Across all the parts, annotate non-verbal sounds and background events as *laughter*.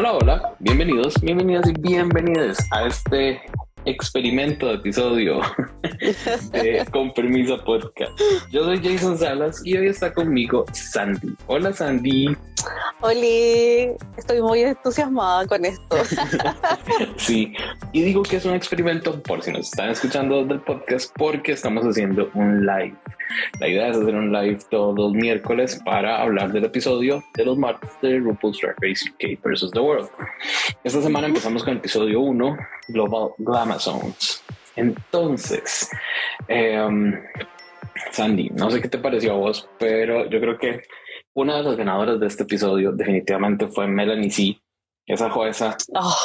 Hola, hola, bienvenidos, bienvenidas y bienvenidas a este experimento de episodio *laughs* de Con Permiso Podcast. Yo soy Jason Salas y hoy está conmigo Sandy. Hola Sandy. Hola, estoy muy entusiasmada con esto. *laughs* sí, y digo que es un experimento por si nos están escuchando del podcast porque estamos haciendo un live. La idea es hacer un live todos los miércoles para hablar del episodio de los martes de RuPaul's Drag Race UK vs. The World. Esta semana empezamos con el episodio 1, Global Glamazones. Entonces, em, Sandy, no sé qué te pareció a vos, pero yo creo que una de las ganadoras de este episodio definitivamente fue Melanie C. Esa jueza ah.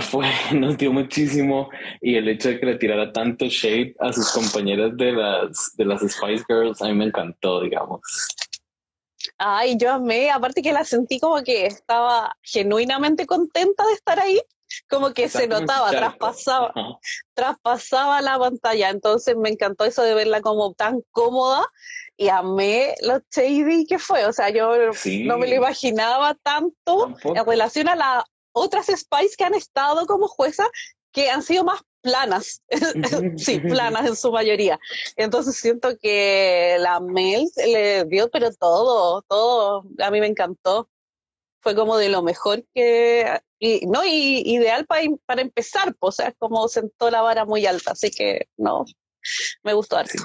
fue, *laughs* nos dio muchísimo y el hecho de que le tirara tanto shade a sus compañeras de las, de las Spice Girls a mí me encantó, digamos. Ay, yo amé, aparte que la sentí como que estaba genuinamente contenta de estar ahí, como que se notaba, traspasaba, traspasaba la pantalla, entonces me encantó eso de verla como tan cómoda y amé lo shady que fue. O sea, yo no me lo imaginaba tanto en relación a las otras Spice que han estado como jueza que han sido más planas, *laughs* sí, *laughs* planas en su mayoría. Entonces siento que la Mel le dio, pero todo, todo, a mí me encantó. Fue como de lo mejor que, y, no, y ideal para, para empezar, pues, o sea, como sentó la vara muy alta, así que no, me gustó. Sí,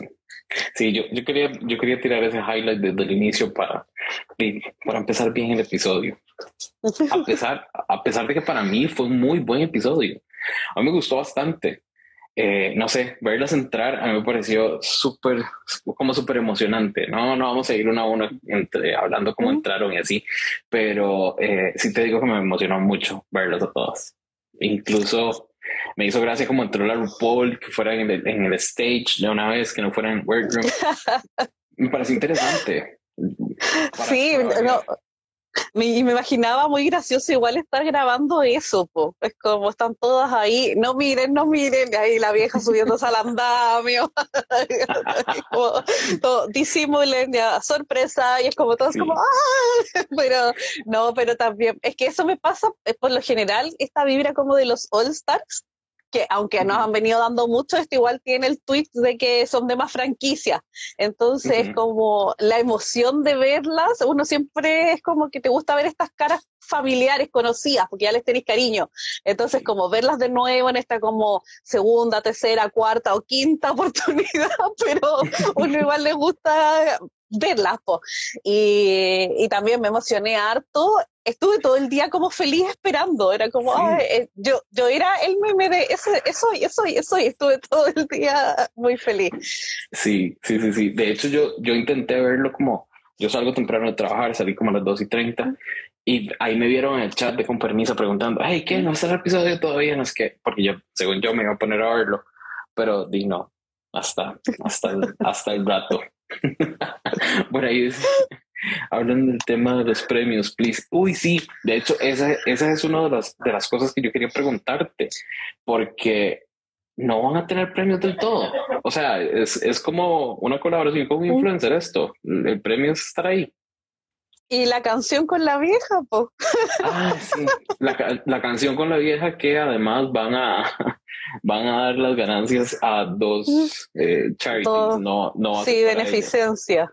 yo, yo, quería, yo quería tirar ese highlight desde el inicio para, para empezar bien el episodio. A *laughs* pesar, a pesar de que para mí fue un muy buen episodio. A mí me gustó bastante. Eh, no sé, verlas entrar a mí me pareció súper, como súper emocionante. No, no vamos a ir uno a uno entre, hablando cómo entraron y así, pero eh, sí te digo que me emocionó mucho verlos a todos. Incluso me hizo gracia como entró la RuPaul, que fuera en el, stage de una vez, que no fuera en workroom. *laughs* me pareció interesante. Sí, no, *laughs* me, me imaginaba muy gracioso igual estar grabando eso, po. es como están todas ahí, no miren, no miren, y ahí la vieja subiéndose al andamio, *laughs* todo, disimulen, ya, sorpresa, y es como todos como, ¡ah! *laughs* pero no, pero también, es que eso me pasa, por lo general, esta vibra como de los All Stars, que aunque nos han venido dando mucho, esto igual tiene el tweet de que son de más franquicia. Entonces, como la emoción de verlas, uno siempre es como que te gusta ver estas caras familiares conocidas, porque ya les tenéis cariño. Entonces, como verlas de nuevo en esta como segunda, tercera, cuarta o quinta *laughs* oportunidad, pero uno igual le gusta verlas. Y, y también me emocioné harto estuve todo el día como feliz esperando, era como, eh, yo, yo era el meme de eso, eso, eso, eso, y estuve todo el día muy feliz. Sí, sí, sí, sí. De hecho, yo, yo intenté verlo como, yo salgo temprano de trabajar, salí como a las 2 y 30, y ahí me vieron en el chat de con permiso preguntando, hey, ¿qué? ¿No está el episodio todavía? No es que, porque yo, según yo, me iba a poner a verlo, pero di no, hasta, hasta, el, hasta el rato. *laughs* Por ahí es, Hablan del tema de los premios, please. Uy, sí, de hecho, esa, esa es una de las, de las cosas que yo quería preguntarte, porque no van a tener premios del todo. O sea, es, es como una colaboración con un influencer esto. El premio es estar ahí. Y la canción con la vieja, po. Ah, sí. La, la canción con la vieja que además van a, van a dar las ganancias a dos eh, charities, no, no Sí, beneficencia.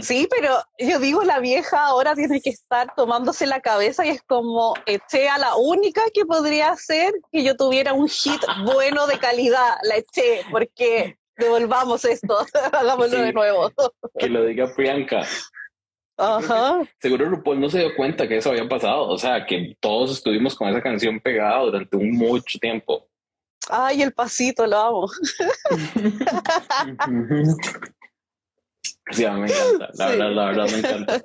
Sí, pero yo digo, la vieja ahora tiene que estar tomándose la cabeza y es como, eché a la única que podría hacer que yo tuviera un hit bueno de calidad, la eché, porque devolvamos esto, *laughs* hagámoslo de nuevo. que lo diga Priyanka. Ajá. Seguro RuPaul no se dio cuenta que eso había pasado, o sea, que todos estuvimos con esa canción pegada durante un mucho tiempo. Ay, el pasito, lo amo. sí, a mí me encanta, la verdad, la verdad me encanta.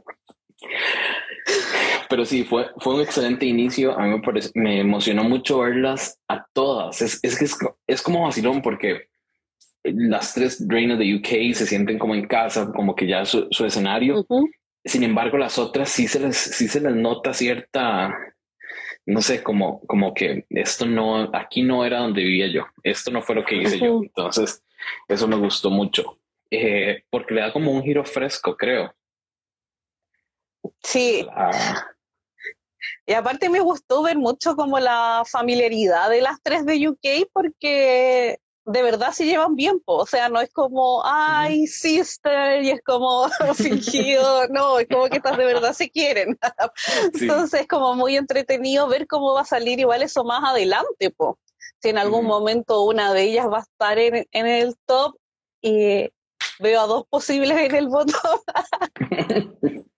Pero sí, fue, fue un excelente inicio. A mí me, me emocionó mucho verlas a todas. Es, es que es, es, como vacilón porque las tres reinas de UK se sienten como en casa, como que ya su, su escenario. Sin embargo, las otras sí se les, sí se les nota cierta no sé, como, como que esto no, aquí no era donde vivía yo, esto no fue lo que hice yo. Entonces, eso me gustó mucho, eh, porque le da como un giro fresco, creo. Sí. Y aparte me gustó ver mucho como la familiaridad de las tres de UK porque de verdad se llevan bien, o sea, no es como, ay, sister, y es como *laughs* fingido, no, es como que estas de verdad se quieren. *laughs* Entonces es como muy entretenido ver cómo va a salir igual eso más adelante, po. Si en algún momento una de ellas va a estar en, en el top y veo a dos posibles en el botón. *laughs*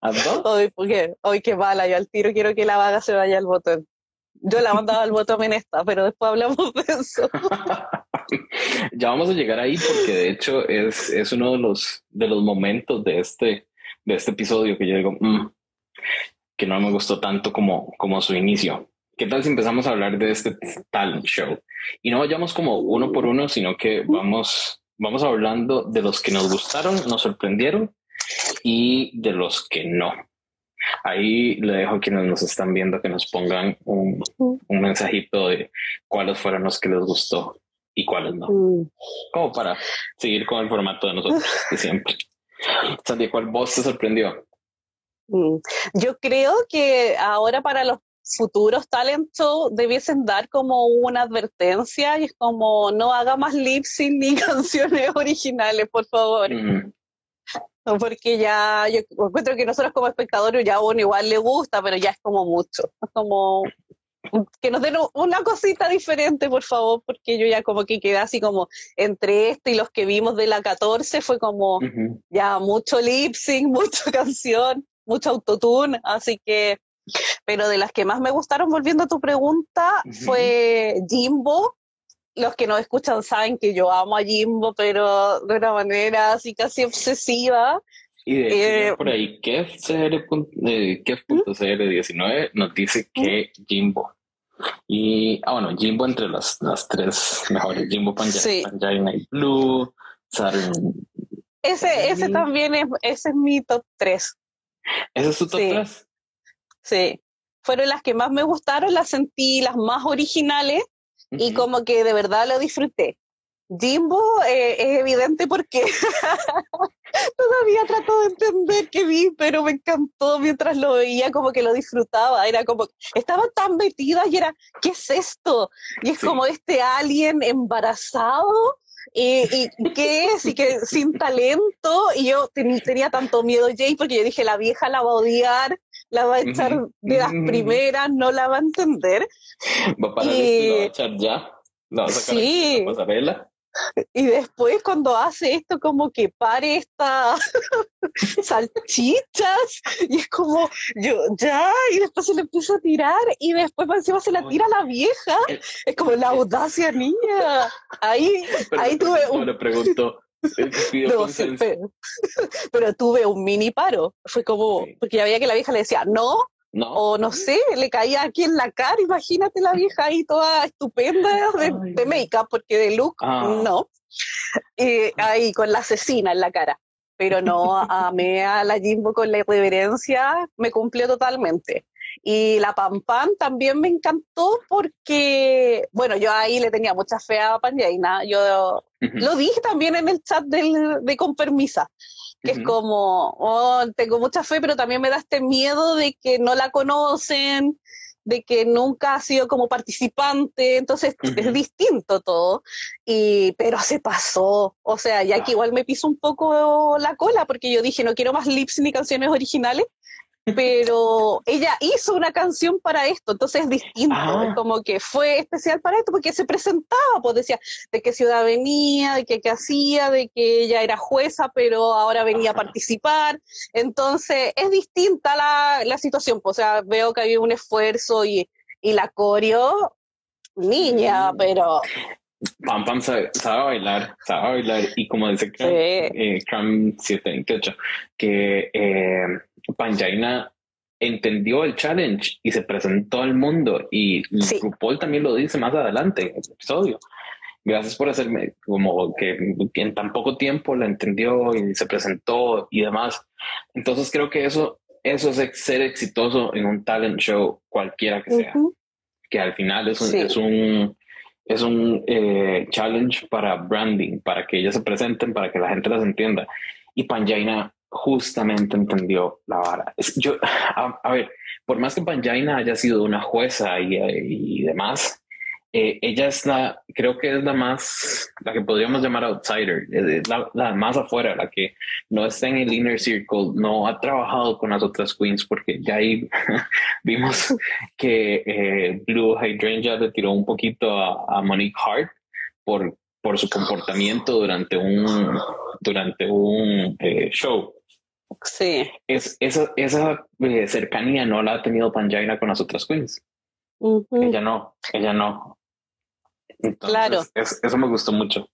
¿A dos? Hoy, porque, hoy qué mala, yo al tiro quiero que la vaga se vaya al botón. Yo la mandaba al botón en esta, pero después hablamos de eso. *laughs* ya vamos a llegar ahí porque de hecho es, es uno de los, de los momentos de este, de este episodio que yo digo, mm, que no me gustó tanto como, como su inicio. ¿Qué tal si empezamos a hablar de este talent show? Y no vayamos como uno por uno, sino que vamos, vamos hablando de los que nos gustaron, nos sorprendieron y de los que no. Ahí le dejo a quienes nos están viendo que nos pongan un, un mensajito de cuáles fueron los que les gustó y cuáles no. Mm. Como para seguir con el formato de nosotros de siempre. Sandy, ¿cuál voz te sorprendió? Mm. Yo creo que ahora para los futuros talentos debiesen dar como una advertencia y es como no haga más lip sync ni *laughs* canciones originales, por favor. Mm *laughs* porque ya yo encuentro que nosotros como espectadores ya a uno igual le gusta, pero ya es como mucho. Es como que nos den una cosita diferente, por favor, porque yo ya como que quedé así como entre este y los que vimos de la 14 fue como ya mucho lip sync, *laughs* mucha canción, mucho autotune, así que, pero de las que más me gustaron, volviendo a tu pregunta, fue Jimbo, los que no escuchan saben que yo amo a Jimbo, pero de una manera así casi obsesiva. Y de eh, por ahí, Kef.cr19 eh, nos dice que Jimbo. Y, ah, bueno, Jimbo entre las, las tres mejores, Jimbo Panjana, y Blue, Ese, ese también es, ese es mi top 3. ¿Ese es tu top 3? Sí. Fueron las que más me gustaron, las sentí las más originales y como que de verdad lo disfruté. Jimbo eh, es evidente porque *laughs* todavía trato de entender qué vi, pero me encantó mientras lo veía, como que lo disfrutaba. Era como, estaba tan metida y era, ¿qué es esto? Y es como este alien embarazado. Y, qué es, y que sin talento, y yo tenía tanto miedo, Jay, porque yo dije, la vieja la va a odiar, la va a echar de las primeras, no la va a entender. Va a parar y... va a echar ya. La va a sacar sí. la pasarela. Y después cuando hace esto como que pare estas *laughs* salchichas y es como yo ya y después se le empieza a tirar y después encima se la tira a la vieja es como la audacia niña ahí ahí tuve un... le pregunto *laughs* pero, tuve un mini paro. Fue como, porque ya veía que la vieja le decía, no, no. O no sé, le caía aquí en la cara, imagínate la vieja ahí toda estupenda de, de make-up, porque de look, ah. no. Ahí con la asesina en la cara. Pero no, amé a la Jimbo con la irreverencia, me cumplió totalmente. Y la Pam Pam también me encantó porque, bueno, yo ahí le tenía mucha fe a Panjaina. Yo lo dije también en el chat del, de Con Permisa, que es como, oh, tengo mucha fe, pero también me da este miedo de que no la conocen, de que nunca ha sido como participante, entonces es distinto todo, y, pero se pasó, o sea, ya que igual me piso un poco la cola, porque yo dije, no quiero más lips ni canciones originales, pero ella hizo una canción para esto, entonces es distinto, ah. como que fue especial para esto, porque se presentaba, pues decía de qué ciudad venía, de qué, hacía, de que ella era jueza, pero ahora venía a participar, entonces es distinta la, la situación, pues, o sea, veo que había un esfuerzo y, y la coreo, niña, mm. pero... Pam Pam sabe, bailar, sabe bailar, y como dice Cram, eh, 728, que... Eh, Panjaina entendió el challenge y se presentó al mundo y RuPaul también lo dice más adelante en el episodio. Gracias por hacerme como que, en tan poco tiempo la entendió y se presentó y demás. Entonces creo que eso, eso es ser exitoso en un talent show cualquiera que sea, que al final es un, es un, es un eh, challenge para branding, para que ellas se presenten, para que la gente las entienda. Y Panjaina justamente entendió la vara. Yo, a, ver, por más que Panjaina haya sido una jueza y, y demás, eh, ella es la, creo que es la más, la que podríamos llamar outsider, es la, más afuera, la que no está en el inner circle, no ha trabajado con las otras queens, porque ya ahí *laughs* vimos que eh, Blue Hydrangea le tiró un poquito a, Monique Hart por, por su comportamiento durante un, durante un eh, show. Sí. Es, esa, esa cercanía no la ha tenido Panjaina con las otras queens. Ella no, ella no claro. eso me gustó mucho.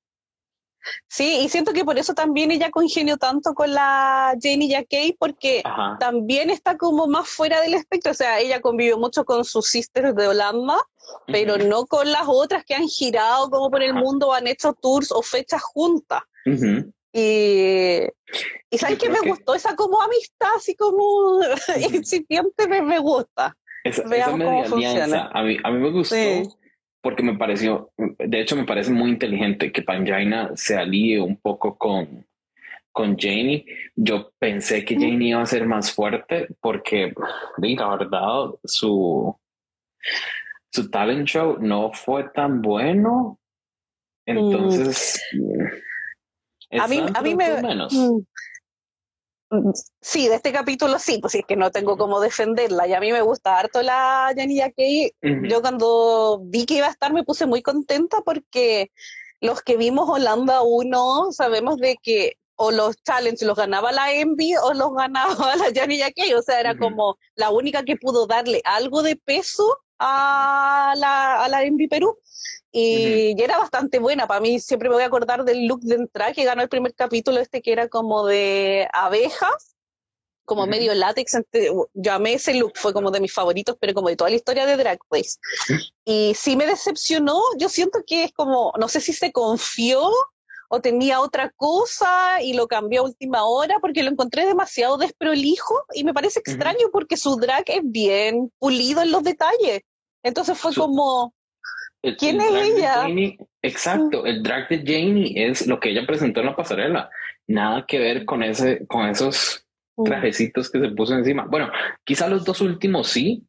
Sí, y siento que por eso también ella congenió tanto con la Jane y Kay, porque también está como más fuera del espectro. O sea, ella convivió mucho con sus sisters de Holanda, pero no con las otras que han girado como por el mundo o han hecho tours o fechas juntas. Y, y ¿sabes qué me gustó? Esa como amistad, así como *laughs* incipiente, me, me gusta. Esa, media alianza, a mí, a mí me gustó porque me pareció, de hecho me parece muy inteligente que Panjaina se alíe un poco con, con Janie. Yo pensé que Janie iba a ser más fuerte porque, la verdad, su, su talent show no fue tan bueno. Entonces, a mí, a mí me... Menos. Mm. Sí, de este capítulo sí, pues es que no tengo cómo defenderla. Y a mí me gusta harto la Janilla Kay. Yo cuando vi que iba a estar me puse muy contenta porque los que vimos Holanda 1 sabemos de que o los challenges los ganaba la Envy o los *laughs* ganaba la Janilla Kay. O sea, era como la única que pudo darle algo de peso a la, a la Envy Perú. Y, era bastante buena. Para mí siempre me voy a acordar del look de entrada que ganó el primer capítulo, este que era como de abejas, como medio látex. Yo amé ese look, fue como de mis favoritos, pero como de toda la historia de Drag Race. Y sí me decepcionó, yo siento que es como, no sé si se confió o tenía otra cosa y lo cambió a última hora porque lo encontré demasiado desprolijo y me parece extraño porque su drag es bien pulido en los detalles. Entonces fue como, ¿Quién es ella? exacto, el drag de Janie es lo que ella presentó en la pasarela. Nada que ver con ese, con esos trajecitos que se puso encima. Bueno, quizá los dos últimos sí.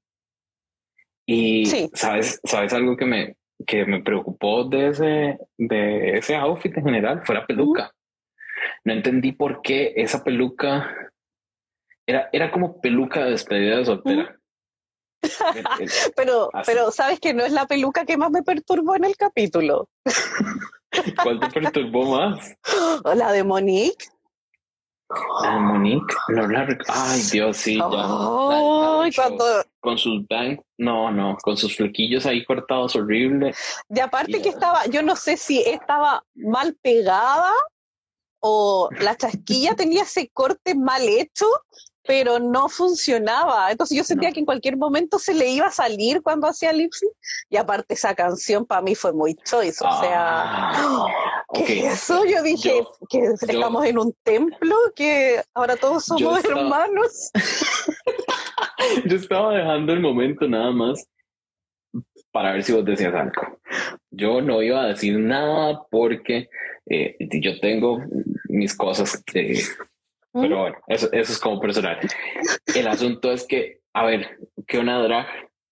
Y sabes, sabes algo que me, que me preocupó de ese, de ese outfit en general fue la peluca. No entendí por qué esa peluca era, era como peluca de despedida de soltera. *laughs* pero, pero sabes que no es la peluca que más me perturbó en el capítulo. *laughs* ¿Cuál te perturbó más? *gasps* La de Monique. La de Monique, no la Ay, Dios, sí, ya. cuando... Con sus bangs, no, no, con sus flequillos ahí cortados, horrible. Y aparte que estaba, yo no sé si estaba mal pegada o la chasquilla tenía ese corte mal hecho, pero no funcionaba. Entonces yo sentía que en cualquier momento se le iba a salir cuando hacía lip Y aparte esa canción para mí fue muy choice. O sea, ah, ¿qué eso? Yo dije que estamos en un templo, que ahora todos somos hermanos. *laughs* yo estaba dejando el momento nada más para ver si vos decías algo. Yo no iba a decir nada porque eh, yo tengo mis cosas pero bueno, eso, eso es como personal. El asunto es que, a ver, que una drag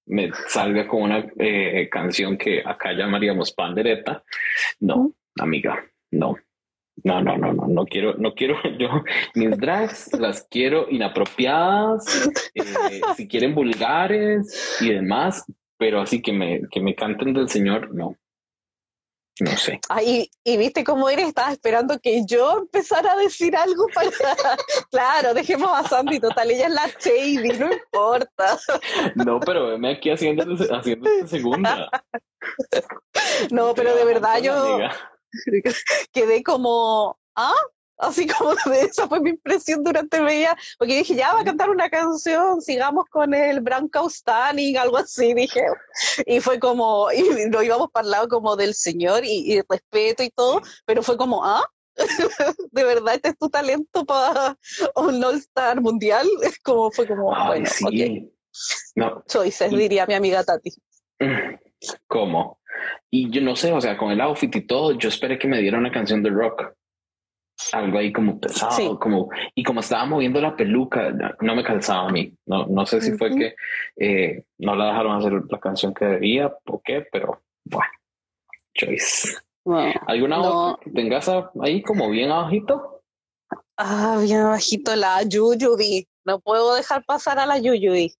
me salga con una eh, canción que acá llamaríamos pandereta. No, amiga, no. No, no, no, no, no quiero, no quiero, *laughs* yo, mis drags las quiero inapropiadas, eh, si quieren vulgares y demás, pero así que me, que me canten del Señor, no, no sé. Ay, y, viste cómo eres, estaba esperando que yo empezara a decir algo para. *laughs* claro, dejemos a Sandy, total, ella es la Shady, no importa. no, pero veme aquí haciendo, haciendo segunda. no, pero de verdad yo quedé como. ¿Ah? Así como esa fue mi impresión durante el día, porque dije, ya va a cantar una canción, sigamos con el Branco Stanning, algo así, dije. Y fue como, y lo íbamos para el lado como del Señor y, respeto y todo, pero fue como, ah, *laughs* de verdad, este es tu talento para un All-Star mundial. Es como, fue como, bueno, ok. No. Choices, diría mi amiga Tati. ¿Cómo? Y yo no sé, o sea, con el outfit y todo, yo esperé que me diera una canción de rock algo ahí como pesado, como, y como estaba moviendo la peluca, no me calzaba a mí. No, no sé si fue que eh, no la dejaron hacer la canción que debía o qué, pero bueno, choice. ¿Alguna otra que tengas ahí como bien abajito? Ah, bien abajito la Yuyubi. No puedo dejar pasar a la Yuyubi.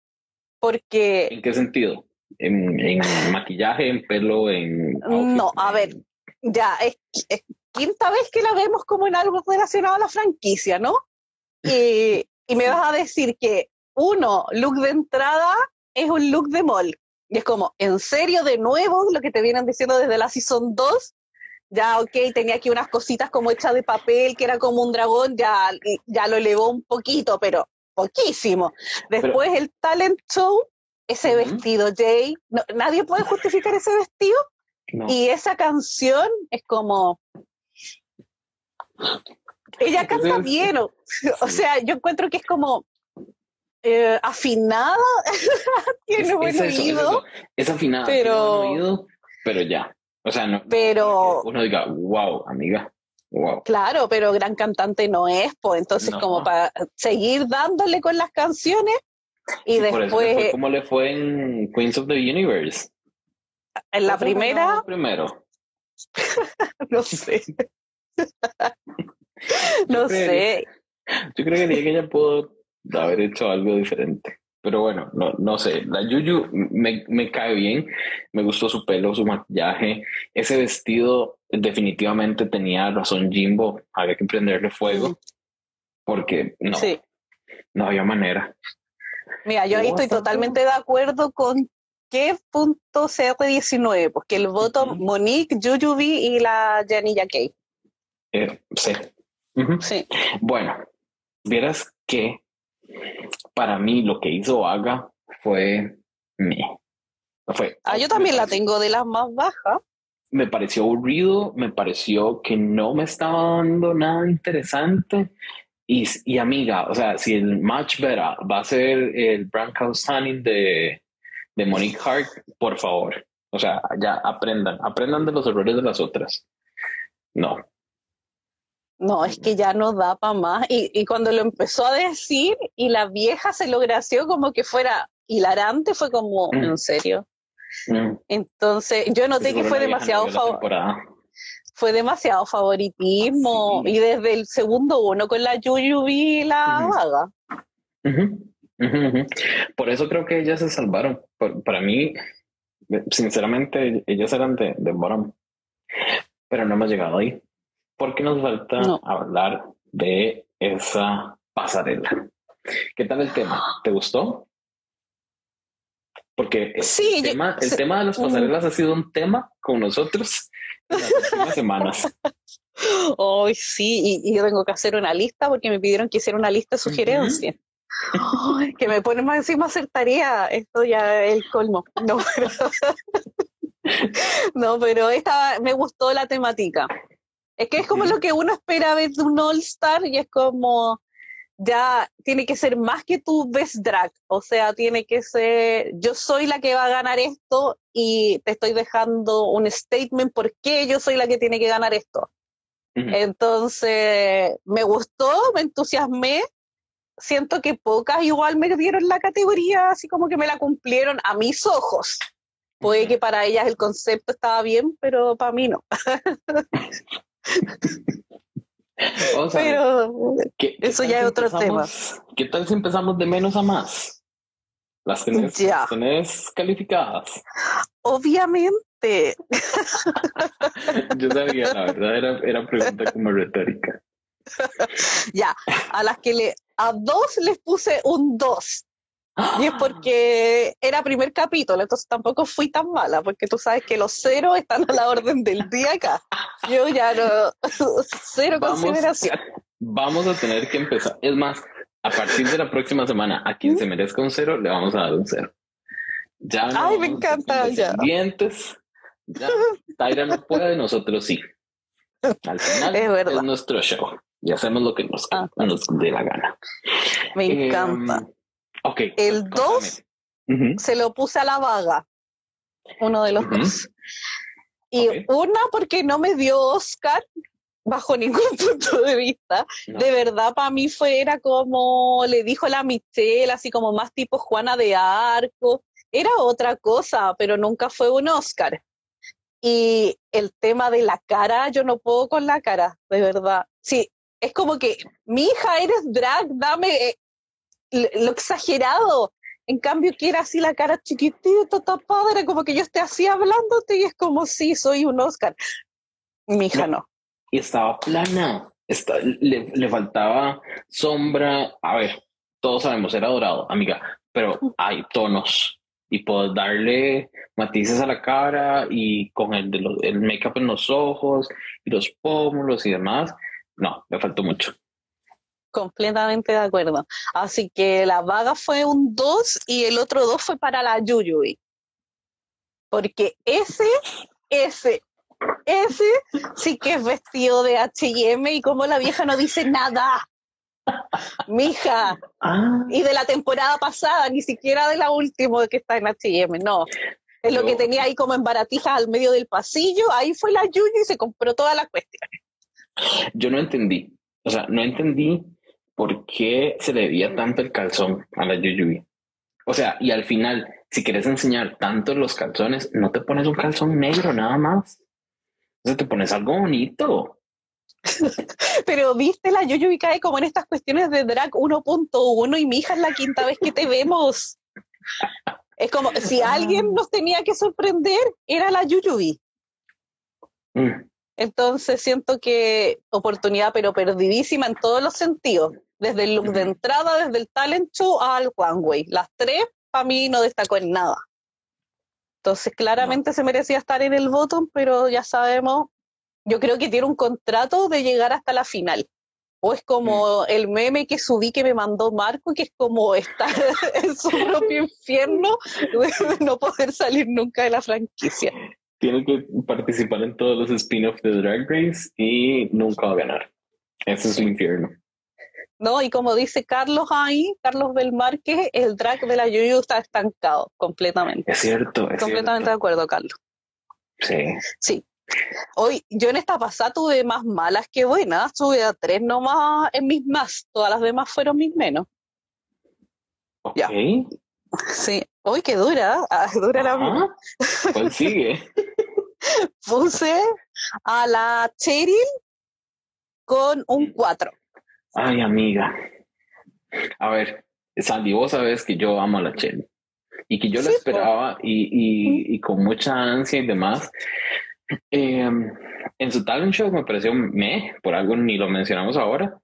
Porque. ¿En qué sentido? ¿En, maquillaje, en pelo, en.? no, a ver, ya, es, quinta vez que la vemos como en algo relacionado a la franquicia, ¿no? Y, y me vas a decir que, uno, look de entrada es un look de mall. Y es como, ¿en serio de nuevo lo que te vienen diciendo desde la Season 2? Ya, ok, tenía aquí unas cositas como hechas de papel, que era como un dragón, ya, ya lo elevó un poquito, pero poquísimo. Después el talent show, ese vestido, Jay, nadie puede justificar ese vestido. Y esa canción es como... Ella canta bien, o, sea, yo encuentro que es como eh, afinada, *laughs* tiene buen oído. Es, afinada, pero... Buen oído, pero ya. O sea, no, pero uno diga, wow, amiga. Wow. Claro, pero gran cantante no es, pues entonces como para seguir dándole con las canciones y después... ¿Cómo le fue en Queens of the Universe? En la primera. Primero. *laughs* no sé. *laughs* *laughs* no sé. Yo creo que ella pudo haber hecho algo diferente. Pero bueno, no, no sé. La Yuyu me, me cae bien. Me gustó su pelo, su maquillaje. Ese vestido definitivamente tenía razón Jimbo. Había que prenderle fuego. Porque no, no había manera. Mira, yo ahí estoy totalmente de acuerdo con qué punto CR19, porque el voto Monique, Jujubee y la Janilla Kay. Eh, sí. sí. Bueno, vieras que para mí lo que hizo Aga fue me. Fue, ah, yo también la tengo de las más bajas. Me pareció aburrido, me pareció que no me estaba dando nada interesante. Y, y amiga, o sea, si el match better va a ser el Brand Standing de, de Monique Hart, por favor. O sea, ya aprendan, aprendan de los errores de las otras. No. No, es que ya no da para más. Y, y, cuando lo empezó a decir y la vieja se lo gració como que fuera hilarante, fue como, mm. ¿en serio? Mm. Entonces, yo noté que fue demasiado fue demasiado favoritismo y desde el segundo uno con la Yuyu y la vaga. Por eso creo que ellas se salvaron. para mí, sinceramente, ellas eran de, de bottom. Pero no hemos llegado ahí. Porque nos falta hablar de esa pasarela. ¿Qué tal el tema? ¿Te gustó? Porque sí, el, tema, el tema de las pasarelas ha sido un tema con nosotros en las últimas semanas. *laughs* Hoy sí, y, yo tengo que hacer una lista porque me pidieron que hiciera una lista de sugerencias que me pone más encima hacer tarea, esto ya es el colmo. No, *laughs* pero, no, pero esta me gustó la temática. Es que es como lo que uno espera ver de un All Star y es como ya tiene que ser más que tu best drag, o sea, tiene que ser yo soy la que va a ganar esto y te estoy dejando un statement por qué yo soy la que tiene que ganar esto. Entonces, me gustó, me entusiasmé siento que pocas igual me dieron la categoría, así como que me la cumplieron a mis ojos. Puede que para ellas el concepto estaba bien, pero para mí no. *laughs* pero eso ya es otro tema. ¿Qué tal si empezamos de menos a más? Las tenés, las tenés calificadas. Obviamente. *laughs* Yo sabía, la verdad era, era pregunta como retórica. *laughs* ya, a las que le, a dos les puse un dos. Y es porque era primer capítulo, entonces tampoco fui tan mala, porque tú sabes que los ceros están a la orden del día acá. Yo ya no, *laughs* cero consideración. Vamos a tener que empezar. Es más, a partir de la próxima semana, a quien se merezca un cero, le vamos a dar un cero. Ya Ay, me encanta. Ya. Dientes. Ya. Taira no puede, nosotros sí. Al final es nuestro show y hacemos lo que nos, ah. nos dé la gana. Me em, encanta. Ok. El 2 se lo puse a la vaga, uno de los dos. Y una porque no me dio Oscar bajo *laughs* ningún punto de vista. De verdad, para mí fue, era como le dijo la Michelle, así como más tipo Juana de Arco. Era otra cosa, pero nunca fue un Oscar. Y el tema de la cara, yo no puedo con la cara, de verdad. Sí, es como que, mi hija, eres drag, dame eh, lo exagerado. En cambio, que era así la cara chiquitita, tapada, era como que yo esté así hablándote y es como, sí, soy un Oscar. Mi hija no. Y estaba plana, le, le faltaba sombra. A ver, todos sabemos, era dorado, amiga, pero hay tonos y puedes darle matices a la cara y con el, de el make-up en los ojos y los pómulos y demás. No, me faltó mucho. Completamente de acuerdo. Así que la vaga fue un 2 y el otro 2 fue para la Yuyui. Porque ese, ese, ese sí que es vestido de HM y como la vieja no dice nada. Mija. Ah. Y de la temporada pasada, ni siquiera de la última que está en HM, no. Es lo que tenía ahí como en baratijas al medio del pasillo. Ahí fue la Yuyu y se compró todas las cuestiones. Yo no entendí. O sea, no entendí por qué se le debía tanto el calzón a la Yuyubi. O sea, y al final, si quieres enseñar tanto los calzones, no te pones un calzón negro nada más. O sea, te pones algo bonito. *laughs* Pero viste la Yuyubi cae como en estas cuestiones de drag 1.1 y mi hija es la quinta vez que te vemos. Es como si alguien nos tenía que sorprender, era la Yuyubi. Mm. Entonces siento que oportunidad, pero perdidísima en todos los sentidos. Desde el look de entrada, desde el talent show al one way. Las tres, para mí, no destacó en nada. Entonces, claramente se merecía estar en el bottom, pero ya sabemos yo creo que tiene un contrato de llegar hasta la final. O es como mm. el meme que subí que me mandó Marco, que es como estar *laughs* en su propio infierno de *laughs* no poder salir nunca de la franquicia. Tiene que participar en todos los spin-offs de Drag Race y nunca va a ganar. Ese es el infierno. No, y como dice Carlos ahí, Carlos Belmarque, el drag de la Yuyu está estancado completamente. Es cierto, es Completamente de acuerdo, Carlos. Sí. Sí, Hoy, yo en esta pasada tuve más malas que buenas, tuve a tres nomás en mis más, todas las demás fueron mis menos. Ok. Sí, hoy que dura, ah, *laughs* dura la ¿Cuál *laughs* sigue? Puse a la Cheryl con un 4. Ay, amiga. A ver, Sandy, vos sabes que yo amo a la Cheryl y que yo la esperaba y, y, y, con mucha ansia y demás. Em, en su talent show me pareció me, por algo ni lo mencionamos ahora,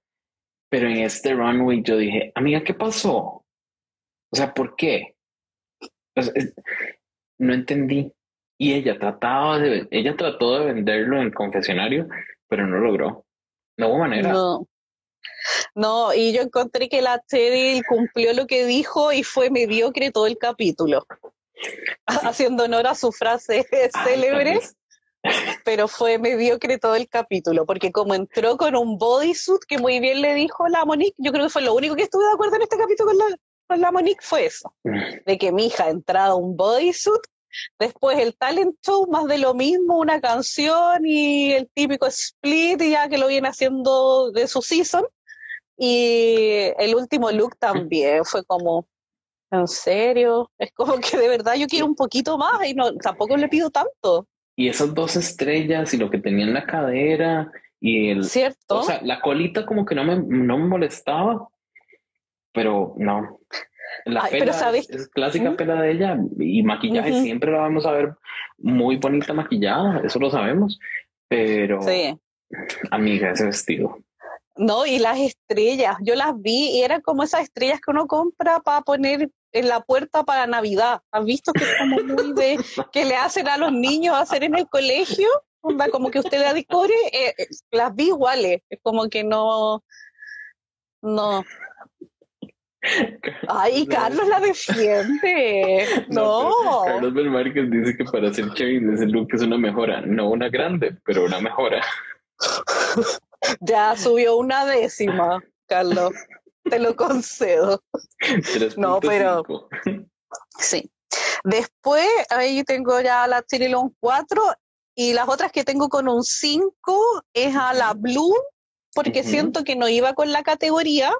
pero en este runway yo dije, amiga, ¿qué pasó? O sea, ¿por qué? no entendí. Y ella trataba de, ella trató de venderlo en el confesionario, pero no logró. No hubo manera. No. No, y yo encontré que la Teddy cumplió lo que dijo y fue mediocre todo el capítulo. *laughs* Haciendo honor a su frase *laughs* célebre pero fue mediocre todo el capítulo, porque como entró con un bodysuit que muy bien le dijo la Monique, yo creo que fue lo único que estuve de acuerdo en este capítulo con la, con la Monique fue eso, de que mi hija entrado un bodysuit, después el talent show, más de lo mismo, una canción y el típico split ya que lo viene haciendo de su season, y el último look también fue como, ¿en serio? Es como que de verdad yo quiero un poquito más y no tampoco le pido tanto. Y esas dos estrellas y lo que tenía en la cadera y el... Cierto. O sea, la colita como que no me, no me molestaba, pero no. La pela es, clásica pela de ella y maquillaje siempre la vamos a ver muy bonita maquillada, eso lo sabemos, pero sí. amiga, ese vestido. No, y las estrellas, yo las vi y eran como esas estrellas que uno compra para poner en la puerta para Navidad. ¿Has visto que es como muy de *laughs* que le hacen a los niños hacer en el colegio? Como que usted la decore, eh, eh, las vi iguales, es como que no, no. Ay, Carlos la defiende. *laughs* No. Carlos Belmárquez dice que para hacer Cherry ese look es una mejora, no una grande, pero una mejora. *laughs* Ya subió una décima, Carlos te lo concedo. no, pero sí. Después, ahí tengo ya la Chirilón 4 y las otras que tengo con un 5 es a la Blue, porque siento que no iba con la categoría.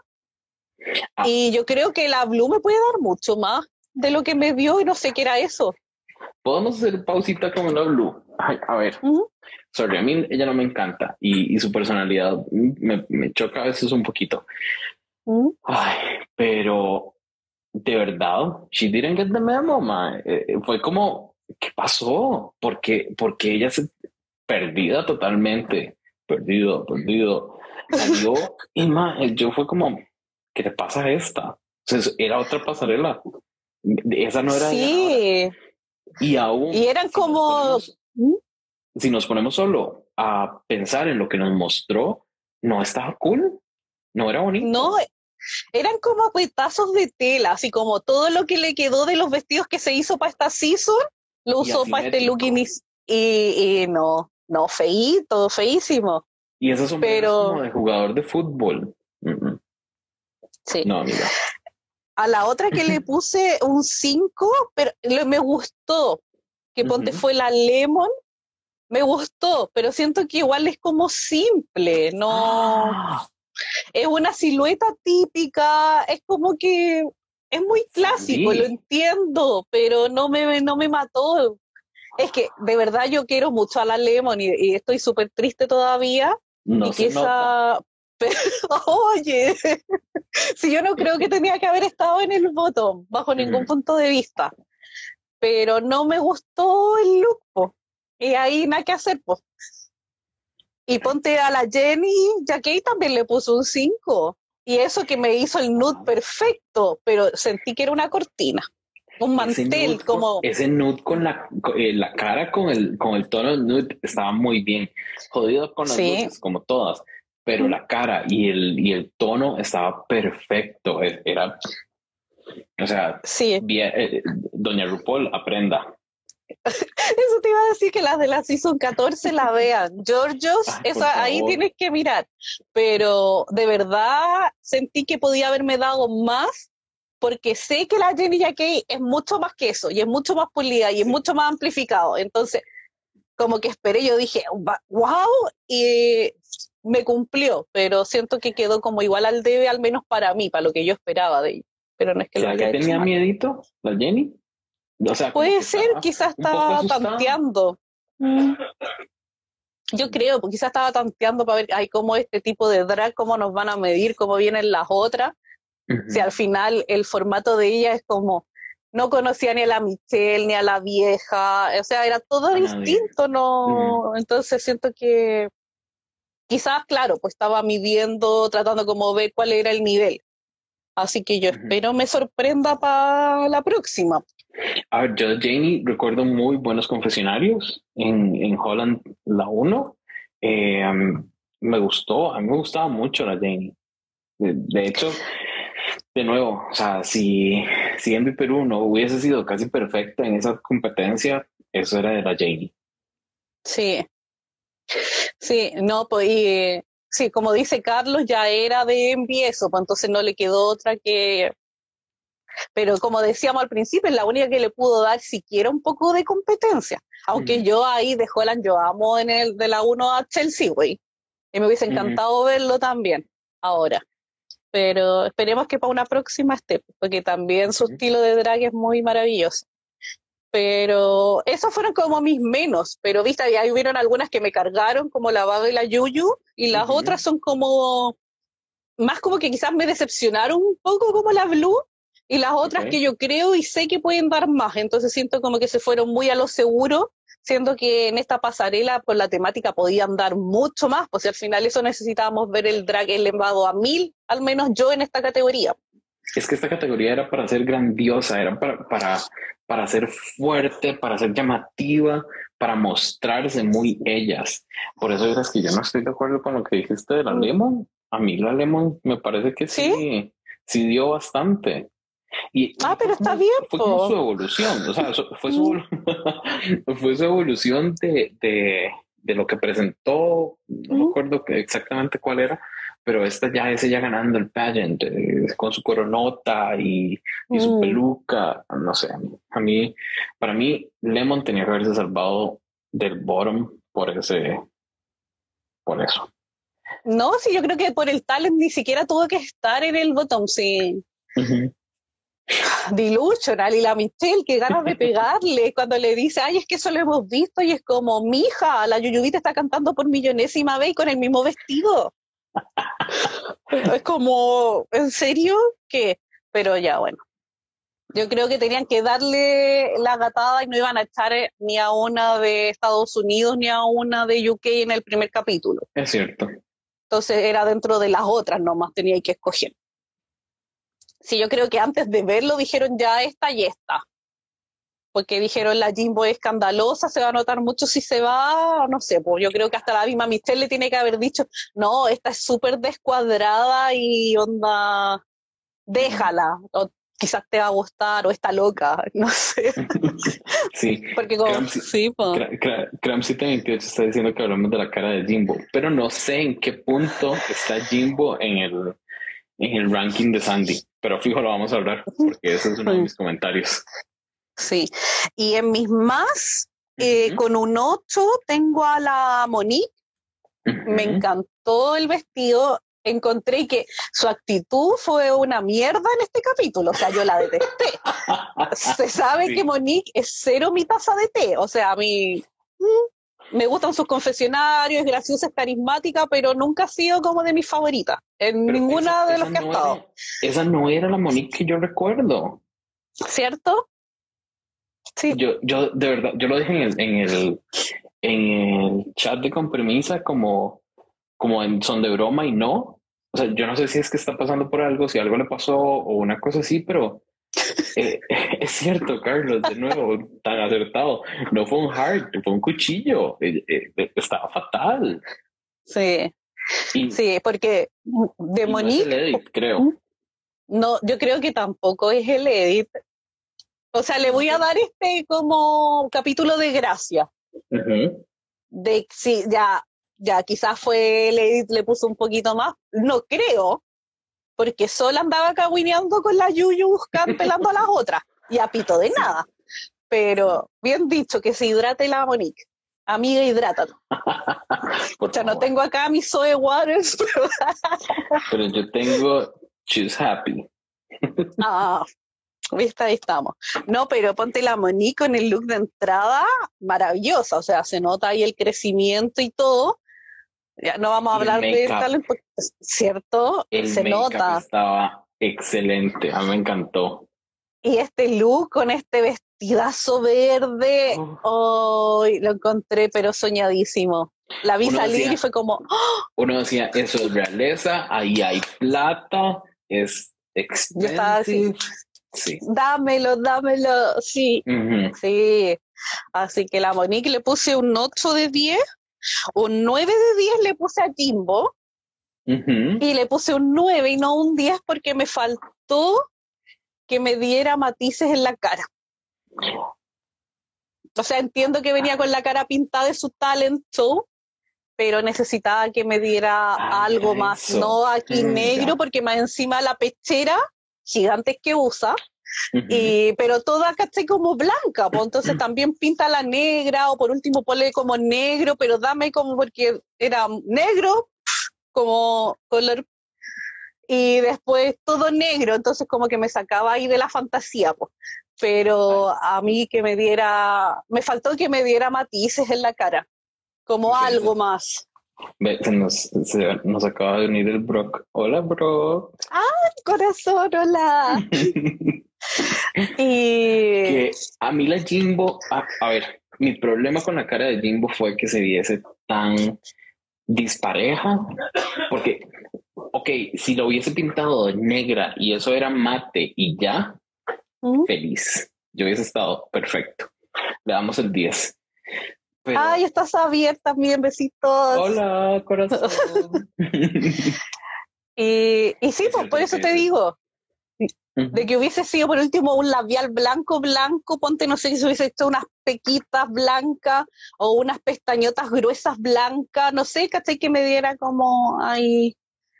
Ah. Y yo creo que la Blue me puede dar mucho más de lo que me dio y no sé qué era eso. Podemos hacer pausita con la Blue. a ver, sorry, a mí ella no me encanta y, su personalidad me, me, choca a veces un poquito. Ay, pero de verdad, she didn't get the memo, man. Eh, eh, fue como, ¿qué pasó? Porque, porque ella se perdida totalmente, perdido, perdido. Salió y ma, yo fue como, ¿qué te pasa a esta? era otra pasarela. Esa no era. Sí. Y aún. Y eran como. ¿Mm? Si nos ponemos solo a pensar en lo que nos mostró, no estaba cool. No era bonito. No, eran como petazos de tela, así como todo lo que le quedó de los vestidos que se hizo para esta season, lo usó para este look y, y, no, no, feíto, feísimo. Y eso es un Pero... como de jugador de fútbol. Sí. No, mira. A la otra que le *laughs* puse un 5, pero me gustó, que ponte fue la Lemon, me gustó, pero siento que igual es como simple, no... Ah es una silueta típica, es como que es muy clásico, lo entiendo, pero no me, no me mató. Es que de verdad yo quiero mucho a la Lemon y, estoy súper triste todavía. No y *laughs* Pero, oye, si yo no creo que tenía que haber estado en el botón, bajo ningún punto de vista. Pero no me gustó el look, y ahí nada que hacer, pues. Y ponte a la Jenny, ya que también le puso un 5. Y eso que me hizo el nude perfecto, pero sentí que era una cortina. Un mantel como... ese nude con la, eh, la cara con el, con el tono nude estaba muy bien. Jodido con las luces, como todas. Pero la cara y el, y el tono estaba perfecto. E, era... O sea, sí. bien, eh, Doña RuPaul, aprenda. Eso te iba a decir que las de la Season 14 la vean. Georgios, esa, ahí tienes que mirar. Pero de verdad sentí que podía haberme dado más porque sé que la Jenny Jackie es mucho más que eso y es mucho más pulida y es mucho más amplificado. Entonces, como que esperé, yo dije, wow, y me cumplió, pero siento que quedó como igual al debe, al menos para mí, para lo que yo esperaba de ella. Pero no es que lo haya que tenía miedito la Jenny? Puede ser, quizás estaba tanteando. Mm. Yo creo, porque quizás estaba tanteando para ver hay cómo este tipo de drag, cómo nos van a medir, cómo vienen las otras. Si al final el formato de ella es como, no conocía ni a la Michelle, ni a la vieja, o sea, era todo distinto, ¿no? Entonces siento que quizás, claro, pues estaba midiendo, tratando como ver cuál era el nivel. Así que yo espero me sorprenda para la próxima. A ver, yo Janie recuerdo muy buenos confesionarios en, en Holland la 1. Eh, me gustó, a mí me gustaba mucho la Janie. De, hecho, de nuevo, o sea, si, si Envy Perú no hubiese sido casi perfecta en esa competencia, eso era de la Janie. Sí, sí, no, pues, sí, como dice Carlos, ya era de Envy eso, pues entonces no le quedó otra que pero como decíamos al principio, es la única que le pudo dar siquiera un poco de competencia. Aunque yo ahí de Holland, yo amo en el de la 1 a Chelsea, güey. Y me hubiese encantado verlo también ahora. Pero esperemos que para una próxima esté, porque también su estilo de drag es muy maravilloso. Pero esos fueron como mis menos, pero viste, ya hubieron algunas que me cargaron, como la Baba y la Yuyu, y las otras son como, más como que quizás me decepcionaron un poco como la Blue, y las otras que yo creo y sé que pueden dar más. Entonces siento como que se fueron muy a lo seguro, siendo que en esta pasarela por la temática podían dar mucho más, pues al final eso necesitábamos ver el drag elevado a mil, al menos yo en esta categoría. Es que esta categoría era para ser grandiosa, era para, para, para ser fuerte, para ser llamativa, para mostrarse muy ellas. Por eso es que yo no estoy de acuerdo con lo que dijiste de la mm. Lemon. A mí la Lemon me parece que sí, sí dio bastante. Y, ah, pero está bien. Fue como su evolución, o sea, fue su, *laughs* fue su evolución de, de, de, lo que presentó, no me acuerdo exactamente cuál era, pero esta ya es ella ganando el pageant eh, con su coronota y, y su peluca, no sé, a mí, para mí, Lemon tenía que haberse salvado del bottom por ese, por eso. No, sí, yo creo que por el talent ni siquiera tuvo que estar en el bottom, sí. Dilucho, y la Michelle, que ganas de pegarle cuando le dice, ay, es que eso lo hemos visto y es como, mija, la Yuyubita está cantando por millonésima vez con el mismo vestido. es como, ¿en serio? ¿Qué? Pero ya, bueno. Yo creo que tenían que darle la gatada y no iban a echar eh, ni a una de Estados Unidos ni a una de UK en el primer capítulo. Es cierto. Entonces era dentro de las otras nomás, tenía que escoger. Sí, yo creo que antes de verlo dijeron ya esta y esta. Porque dijeron la Jimbo es escandalosa, se va a notar mucho si se va, no sé, pues yo creo que hasta la misma Michelle le tiene que haber dicho, no, esta es súper descuadrada y onda, déjala, o quizás te va a gustar, o está loca, *laughs* no sé. sí. Porque como, Cramsy, sí, Cramsy está diciendo que hablamos de la cara de Jimbo, pero no sé en qué punto está Jimbo en el, en el ranking de Sandy, pero fijo lo vamos a hablar, porque ese es uno de mis comentarios. Sí, y en mis más, eh, con un 8 tengo a la Monique. Me encantó el vestido. Encontré que su actitud fue una mierda en este capítulo. O sea, yo la detesté. *laughs* Se sabe que Monique es cero mi taza de té. O sea, a mí mm, me gustan sus confesionarios, es graciosa, es carismática, pero nunca ha sido como de mis favoritas. En ninguna de los que ha estado. esa no era la Monique que yo recuerdo. ¿Cierto? Yo, yo, de verdad, yo lo dije en el, en el, en el chat de compromisa como, como en son de broma y no. O sea, yo no sé si es que está pasando por algo, si algo le pasó o una cosa así, pero eh, *laughs* es cierto, Carlos, de nuevo, tan acertado. No fue un hard, fue un cuchillo. Eh, eh, estaba fatal. Sí. sí, porque de Monique. No es el edit, creo. No, yo creo que tampoco es el edit. O sea, le voy a dar este como capítulo de gracia. De si ya, ya quizás fue le, le puso un poquito más, no creo, porque solo andaba caguineando con la Yuyu buscando, pelando a las otras, y a pito de nada. Pero bien dicho, que se hidrate la Monique. Amiga, hidrátate. o sea, *laughs* no tengo acá mi Zoe Waters. *laughs* pero yo tengo She's Happy. ah, ¿Viste? Ahí estamos. No, pero ponte la Monique con el look de entrada, maravillosa. O sea, se nota ahí el crecimiento y todo. Ya no vamos a hablar de tal, ¿cierto? se nota. Estaba excelente, a mí me encantó. Y este look con este vestidazo verde, hoy lo encontré pero soñadísimo. La vi salir y fue como... ¡ah! Uno decía, eso es realeza, ahí hay plata, es expensive. Sí. Dámelo, dámelo, sí, sí. Así que la Monique le puse un 8 de 10, un 9 de 10 le puse a Jimbo y le puse un 9 y no un 10 porque me faltó que me diera matices en la cara. O sea, entiendo que venía con la cara pintada de su talent show, pero necesitaba que me diera ah, algo más, no aquí mm, negro, porque más encima la pechera gigantes que usa, y, pero toda, ¿cachai? Como blanca, pues entonces *clears throat* también pinta la negra, o por último ponle como negro, pero dame como porque era negro, como color, y después todo negro, entonces como que me sacaba ahí de la fantasía, pues. Pero a mí que me diera, me faltó que me diera matices en la cara, como algo más. Se nos, nos acaba de unir el Brock. Hola, Brock. ¡Ah, corazón! ¡Hola! *laughs* *laughs* y... a mí la Jimbo, a, ver, mi problema con la cara de Jimbo fue que se viese tan dispareja, porque, ok, si lo hubiese pintado negra y eso era mate y ya, feliz. Yo hubiese estado perfecto. Le damos el 10. Ay, estás abierta, bien, besitos. Hola, corazón. *laughs* y, y sí, pues, por eso te digo, de que hubiese sido por último un labial blanco, blanco, ponte, no sé si hubiese hecho unas pequitas blancas o unas pestañotas gruesas blancas, no sé, ¿cachai? Que me diera como ahí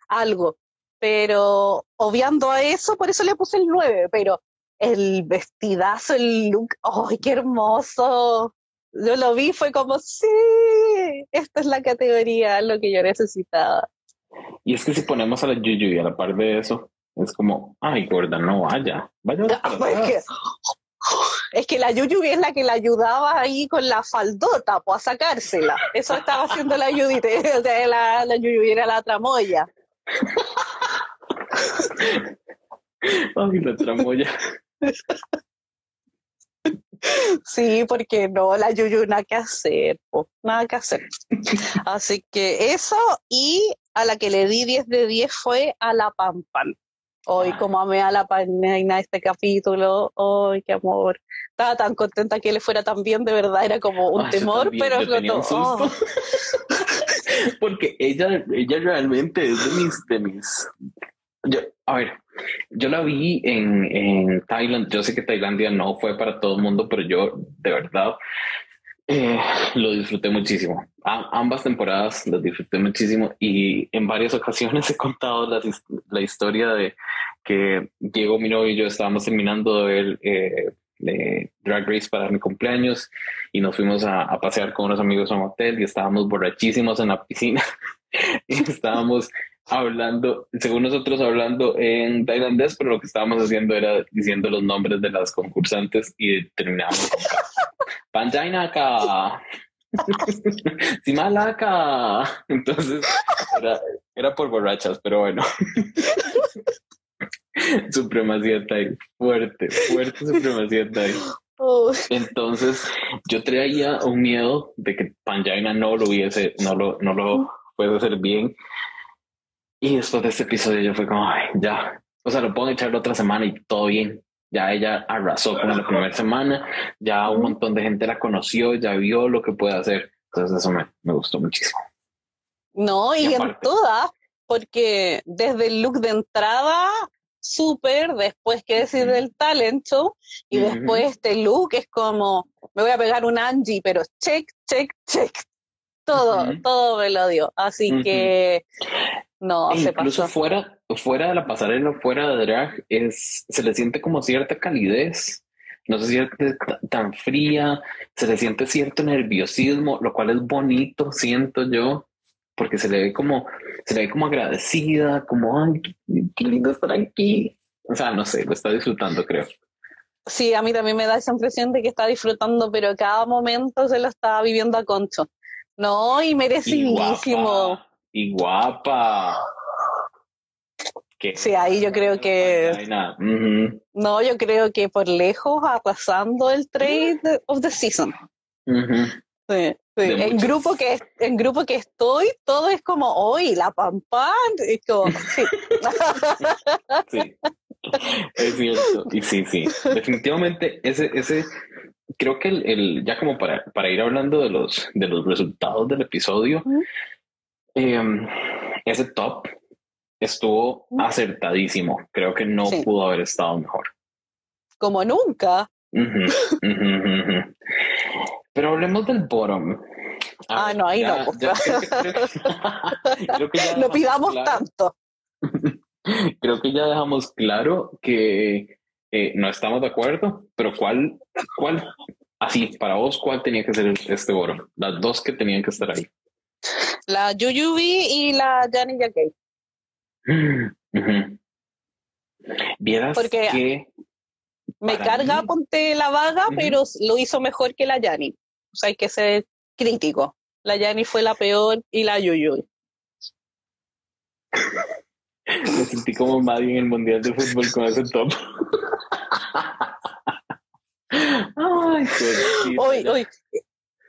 algo. Pero obviando a eso, por eso le puse el 9, pero el vestidazo, el look, ¡ay, qué hermoso! yo lo vi, fue como, sí, esta es la categoría, lo que yo necesitaba. Y es que si ponemos a la Yuyu y a la par de eso, es como, ay, gorda, no vaya, vaya. *laughs* es, que, es que la Yuyu es la que la ayudaba ahí con la faldota, pues a sacársela. Eso estaba haciendo la Yuyu, *laughs* o sea, la, la Yuyu era la tramoya. *laughs* ay, la tramoya. Sí, porque no, la Yuyu nada que hacer, nada que hacer. Así que eso, y a la que le di 10 de 10 fue a la Pampan. Hoy, como amé a la Paneina este capítulo, hoy qué amor. Estaba tan contenta que le fuera tan bien, de verdad, era como un temor, pero oh. *laughs* Porque ella, ella realmente es de mis, de mis. a ver, yo la vi en, en Thailand. Yo sé que Tailandia no fue para todo el mundo, pero yo de verdad eh, lo disfruté muchísimo. ambas temporadas las disfruté muchísimo y en varias ocasiones he contado la, la historia de que Diego, mi novio y yo estábamos terminando de ver eh, Drag Race para mi cumpleaños y nos fuimos a, a, pasear con unos amigos a un hotel y estábamos borrachísimos en la piscina *laughs* y estábamos hablando, según nosotros hablando en tailandés, pero lo que estábamos haciendo era diciendo los nombres de las concursantes y terminábamos con Panjainaka, *laughs* *laughs* Simalaka. Entonces era, era por borrachas, pero bueno. *laughs* supremacía Thai, fuerte, fuerte supremacía Thai. Entonces yo traía un miedo de que Panjaina no lo hubiese, no lo, no lo puede hacer bien y después de este episodio yo fue como, Ay, ya, o sea, lo puedo echar la otra semana y todo bien. Ya ella arrasó con la primera semana, ya un montón de gente la conoció, ya vio lo que puede hacer. Entonces eso me, me gustó muchísimo. No, y, en todas, porque desde el look de entrada, súper, después que decir del talento, y después este look es como, me voy a pegar un Angie, pero check, check, check. Todo, todo me lo dio. Así que no, e incluso fuera, fuera de la pasarela, fuera de drag, es, se le siente como cierta calidez. No se siente tan fría, se le siente cierto nerviosismo, lo cual es bonito, siento yo, porque se le ve como, se le ve como agradecida, como, ay, qué, lindo estar aquí. O sea, no sé, lo está disfrutando, creo. Sí, a mí también me da esa impresión de que está disfrutando, pero cada momento se lo está viviendo a concho. No, y merecidísimo y guapa. Sí, ahí yo creo que. No, yo creo que por lejos arrasando el trade of the season. Sí, En grupo que en grupo que estoy, todo es como hoy, la pam pam. Es como, sí. *laughs* sí. Es cierto. Y sí, sí. Definitivamente, ese, ese, creo que el, el, ya como para, para ir hablando de los, de los resultados del episodio, Em, ese top estuvo acertadísimo. Creo que no pudo haber estado mejor. Como nunca. Pero hablemos del bottom. ah, no, ahí no. *laughs* no pidamos tanto. *laughs* creo que ya dejamos claro que eh, no estamos de acuerdo, pero ¿cuál, cuál, así, para vos, cuál tenía que ser este bottom? Las dos que tenían que estar ahí. La Yuyubi y la Jani Gay. Vieras Porque que me carga ponte la vaga, pero lo hizo mejor que la Yani. O sea, hay que ser crítico. La Yani fue la peor y la Yuyubi. Me sentí como Maddie en el Mundial de Fútbol con ese top. *laughs* Ay, hoy, hoy,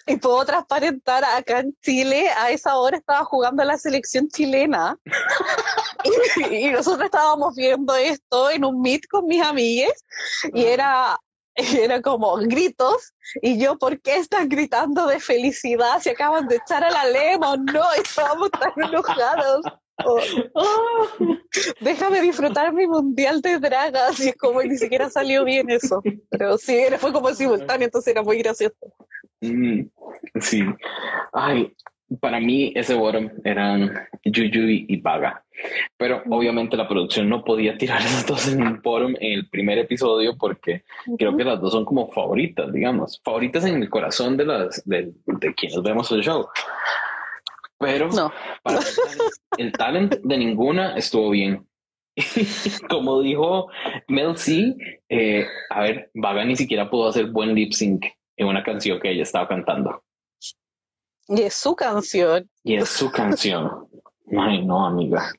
y puedo transparentar, acá en Chile a esa hora estaba jugando la selección chilena *laughs* y, nosotros estábamos viendo esto en un meet con mis amigas y era, era como gritos y yo, ¿por qué están gritando de felicidad si acaban de echar a la Lemon? No, estábamos tan enojados. Oh, *laughs* déjame disfrutar mi mundial de dragas y es como ni siquiera salió bien eso. Pero sí, fue como simultáneo, entonces era muy gracioso. Mm, sí. Ay, para mí ese bottom eran Juju y, Vaga. Pero obviamente la producción no podía tirar *laughs* esas dos en un bottom en el primer episodio porque creo que las dos son como favoritas, digamos, favoritas en el corazón de las de, quienes vemos el show. Pero para el, talent, de ninguna estuvo bien. *laughs* como dijo Mel C, eh, a ver, Vaga ni siquiera pudo hacer buen lip sync en una canción que ella estaba cantando. Y es su canción. Y es su canción. Ay, no, amiga.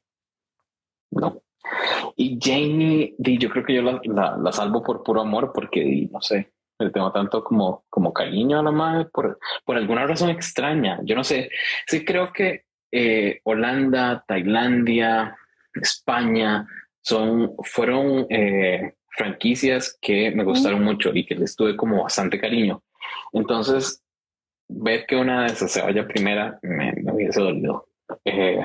No. Y Jamie, yo creo que yo la, salvo por puro amor porque, no sé, le tengo tanto como, como cariño a la madre por, por alguna razón extraña. Yo no sé, sí creo que eh, Holanda, Tailandia, España son, fueron eh, franquicias que me gustaron mucho y que les tuve como bastante cariño. Entonces, ver que una de esas se vaya primera me, hubiese dolido. Eh,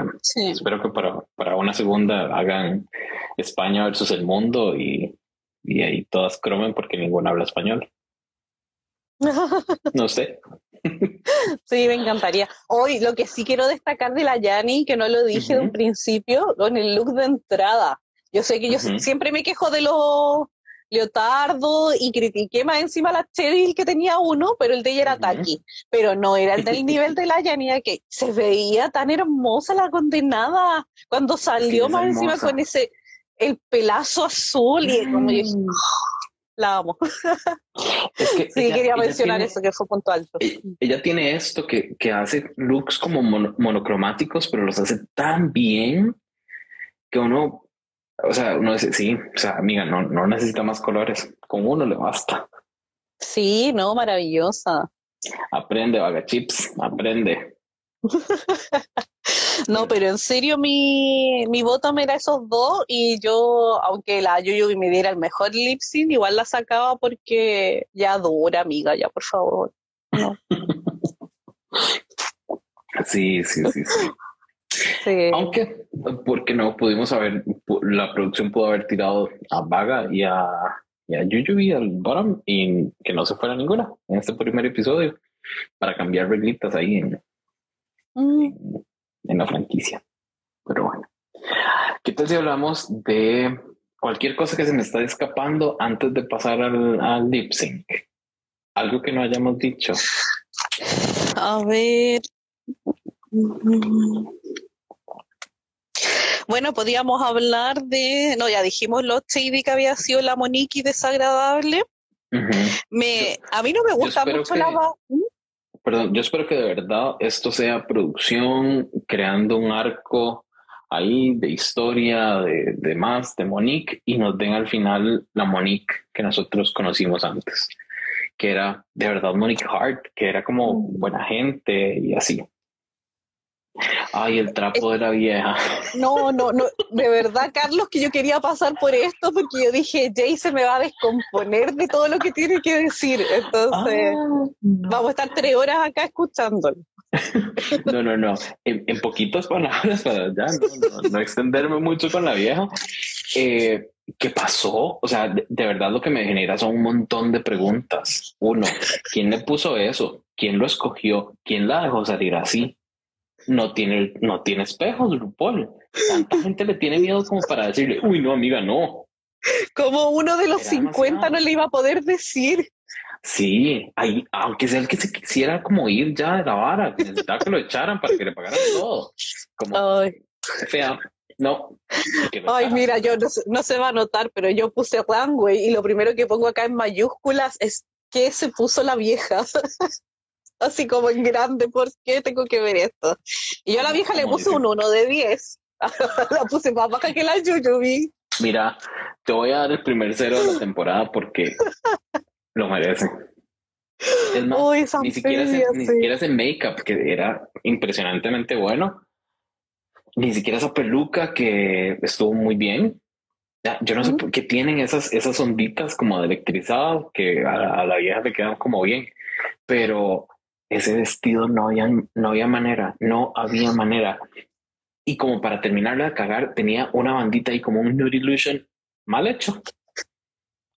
espero que para, para, una segunda hagan España versus el mundo y, y ahí todas cromen porque ninguna habla español. *laughs* No sé. Sí, me encantaría. Hoy lo que sí quiero destacar de la Yani, que no lo dije de un principio, con el look de entrada. Yo sé que yo siempre me quejo de los leotardo y critiqué más encima la Cheryl que tenía uno, pero el de ella era Taki, pero no era el del nivel de la Yanía que se veía tan hermosa la condenada cuando salió más encima con ese el pelazo azul y como yo, mm. la amo. *laughs* sí, quería mencionar eso que fue punto alto. Ella, tiene esto que, que hace looks como monocromáticos, pero los hace tan bien que uno o sea, uno dice, sí, o sea, amiga, no, no necesita más colores, con uno le basta. Sí, no, maravillosa. Aprende, vaga chips, aprende. *laughs* no, pero en serio mi, mi voto me era esos dos y yo, aunque la Yuyu me diera el mejor lip sync, igual la sacaba porque ya dura, amiga, ya por favor. No. *laughs* sí, sí, sí, sí. Aunque, porque no pudimos haber, la producción pudo haber tirado a Vaga y a, y a Yuyu y al Bottom y que no se fuera ninguna en este primer episodio para cambiar reglitas ahí en, mm. en, la franquicia. Pero bueno, ¿qué tal si hablamos de cualquier cosa que se me está escapando antes de pasar al, al lip sync? Algo que no hayamos dicho. A ver. Bueno, podíamos hablar de, no, ya dijimos lo shady que había sido la Monique desagradable. me, a mí no me gusta mucho la... ¿Mm? Perdón, yo espero que de verdad esto sea producción, creando un arco ahí de historia, de, de más, de Monique, y nos den al final la Monique que nosotros conocimos antes, que era de verdad Monique Hart, que era como mm. buena gente y así. Ay, el trapo de la vieja. No, no, no, de verdad, Carlos, que yo quería pasar por esto porque yo dije, Jay se me va a descomponer de todo lo que tiene que decir. Entonces, ah. vamos a estar tres horas acá escuchándolo. *laughs* No, no, no. En, poquitas palabras, para ya no, extenderme mucho con la vieja. Eh, ¿Qué pasó? O sea, de, verdad lo que me genera son un montón de preguntas. Uno, ¿quién le puso eso? ¿Quién lo escogió? ¿Quién la dejó salir así? No tiene, no tiene espejos, RuPaul. Tanta gente le tiene miedo como para decirle, uy, no, amiga, no. Como uno de los 50 no le iba a poder decir. Sí, ahí, aunque sea el que se quisiera como ir ya de la vara, necesitaba que lo echaran para que le pagaran todo. Como Ay. fea. No. Ay, mira, yo no, no, se va a notar, pero yo puse runway y lo primero que pongo acá en mayúsculas es que se puso la vieja. *laughs* así como en grande, ¿por qué tengo que ver esto? Y yo a la vieja le puse un 1 de 10. *laughs* la puse más baja que la Yuyubi. Mira, te voy a dar el primer cero de la temporada porque *laughs* lo merece. Es más, ni, siquiera ese, ni siquiera ese make-up que era impresionantemente bueno, ni siquiera esa peluca que estuvo muy bien. Yo no sé por qué tienen esas, esas onditas como de electrizadas que a, a la vieja le quedan como bien, pero ese vestido no había, no había manera, no había manera. Y como para terminarla de cagar, tenía una bandita ahí como un Nude Illusion mal hecho.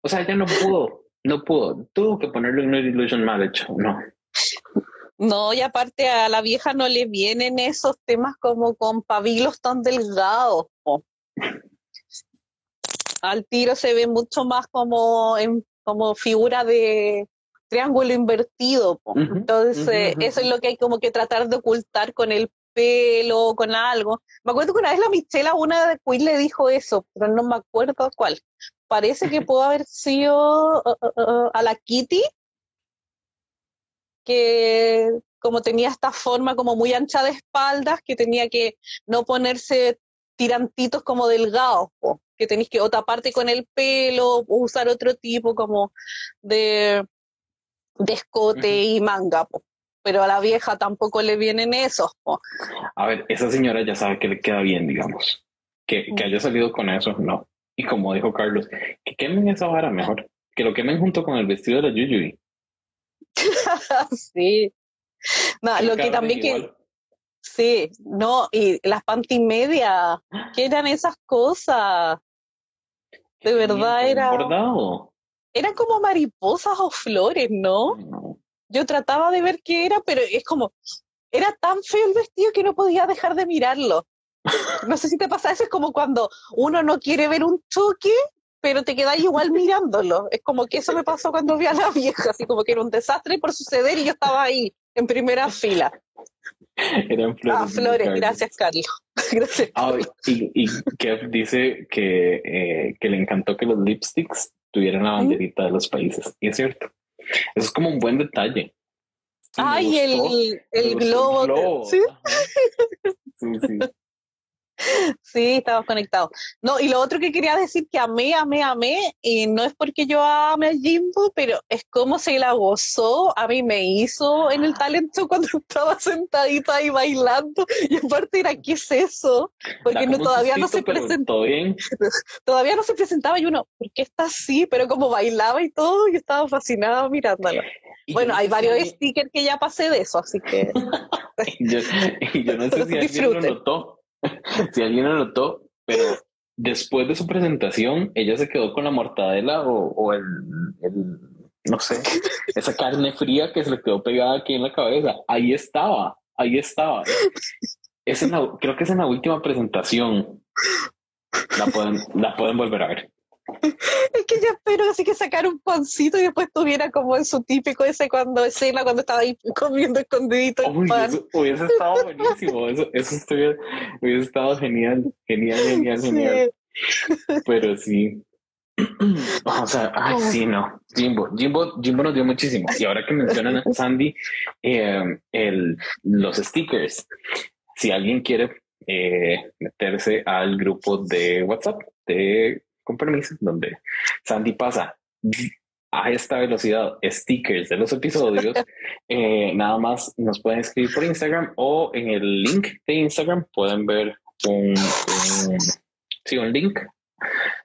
O sea, ya no pudo, no pudo. Tuvo que ponerle un Nude Illusion mal hecho, no. No, y aparte a la vieja no le vienen esos temas como con pabilos tan delgados. Al tiro se ve mucho más como en, como figura de triángulo invertido. Entonces, eso es lo que hay como que tratar de ocultar con el pelo, con algo. Me acuerdo que una vez la Michela, una de Queen le dijo eso, pero no me acuerdo cuál. Parece que *laughs* pudo haber sido uh, uh, uh, a la Kitty, que como tenía esta forma como muy ancha de espaldas, que tenía que no ponerse tirantitos como delgados, que tenéis que o taparte con el pelo, o usar otro tipo como de, de escote y manga. Pero a la vieja tampoco le vienen esos. A ver, esa señora ya sabe que le queda bien, digamos. Que, que haya salido con eso, no. Y como dijo Carlos, que quemen esa vara mejor. Que lo quemen junto con el vestido de la Yuyuy. *laughs* sí. No, lo que también que... Sí, no, y las panty media, ¿qué eran esas cosas? De verdad era... Bordado. Eran como mariposas o flores, ¿no? Yo trataba de ver qué era, pero es como, era tan feo el vestido que no podía dejar de mirarlo. No sé si te pasa eso, es como cuando uno no quiere ver un choque, pero te quedas igual mirándolo. Es como que eso me pasó cuando vi a la vieja, así como que era un desastre por suceder y yo estaba ahí, en primera fila. Eran flores. Ah, flores, gracias, Carlos. *laughs* gracias. Ah, y, y Kev dice que, eh, que le encantó que los lipsticks tuvieran la banderita de los países. Y es cierto. Eso es como un buen detalle. Ay, el, el globo. ¿Sí? sí, sí. *laughs* Sí, estamos conectados. No, y lo otro que quería decir que amé, amé, amé, y no es porque yo ame a Jimbo, pero es como se la gozó, a mí me hizo en el talento *laughs* cuando estaba sentadita ahí bailando, y aparte era, ¿qué es eso? Porque no, todavía no se presentó. bien. *laughs* Todavía no se presentaba y uno, ¿por qué está así? Pero como bailaba y todo, yo estaba fascinada mirándola. Bueno, hay varios stickers que ya pasé de eso, así que... yo, yo, no sé si alguien lo notó, *laughs* si alguien lo notó, pero después de su presentación, ella se quedó con la mortadela o, el, no sé, esa carne fría que se le quedó pegada aquí en la cabeza. Ahí estaba, ahí estaba. Es creo que es en la última presentación. La pueden, la pueden volver a ver. Es que yo espero así que sacar un pancito y después tuviera como en su típico ese cuando escena cuando estaba ahí comiendo escondidito pan. Eso hubiese estado buenísimo, eso, eso hubiese estado genial, genial, genial, genial. Pero sí. *clears throat* O sea, ay, sí, no. Jimbo, Jimbo, Jimbo nos dio muchísimo. Y ahora que mencionan a Sandy, eh, el, los stickers, si alguien quiere eh, meterse al grupo de WhatsApp de con permiso, donde Sandy pasa a esta velocidad stickers de los episodios, *laughs* eh, nada más nos pueden escribir por Instagram o en el link de Instagram pueden ver un, sí, un link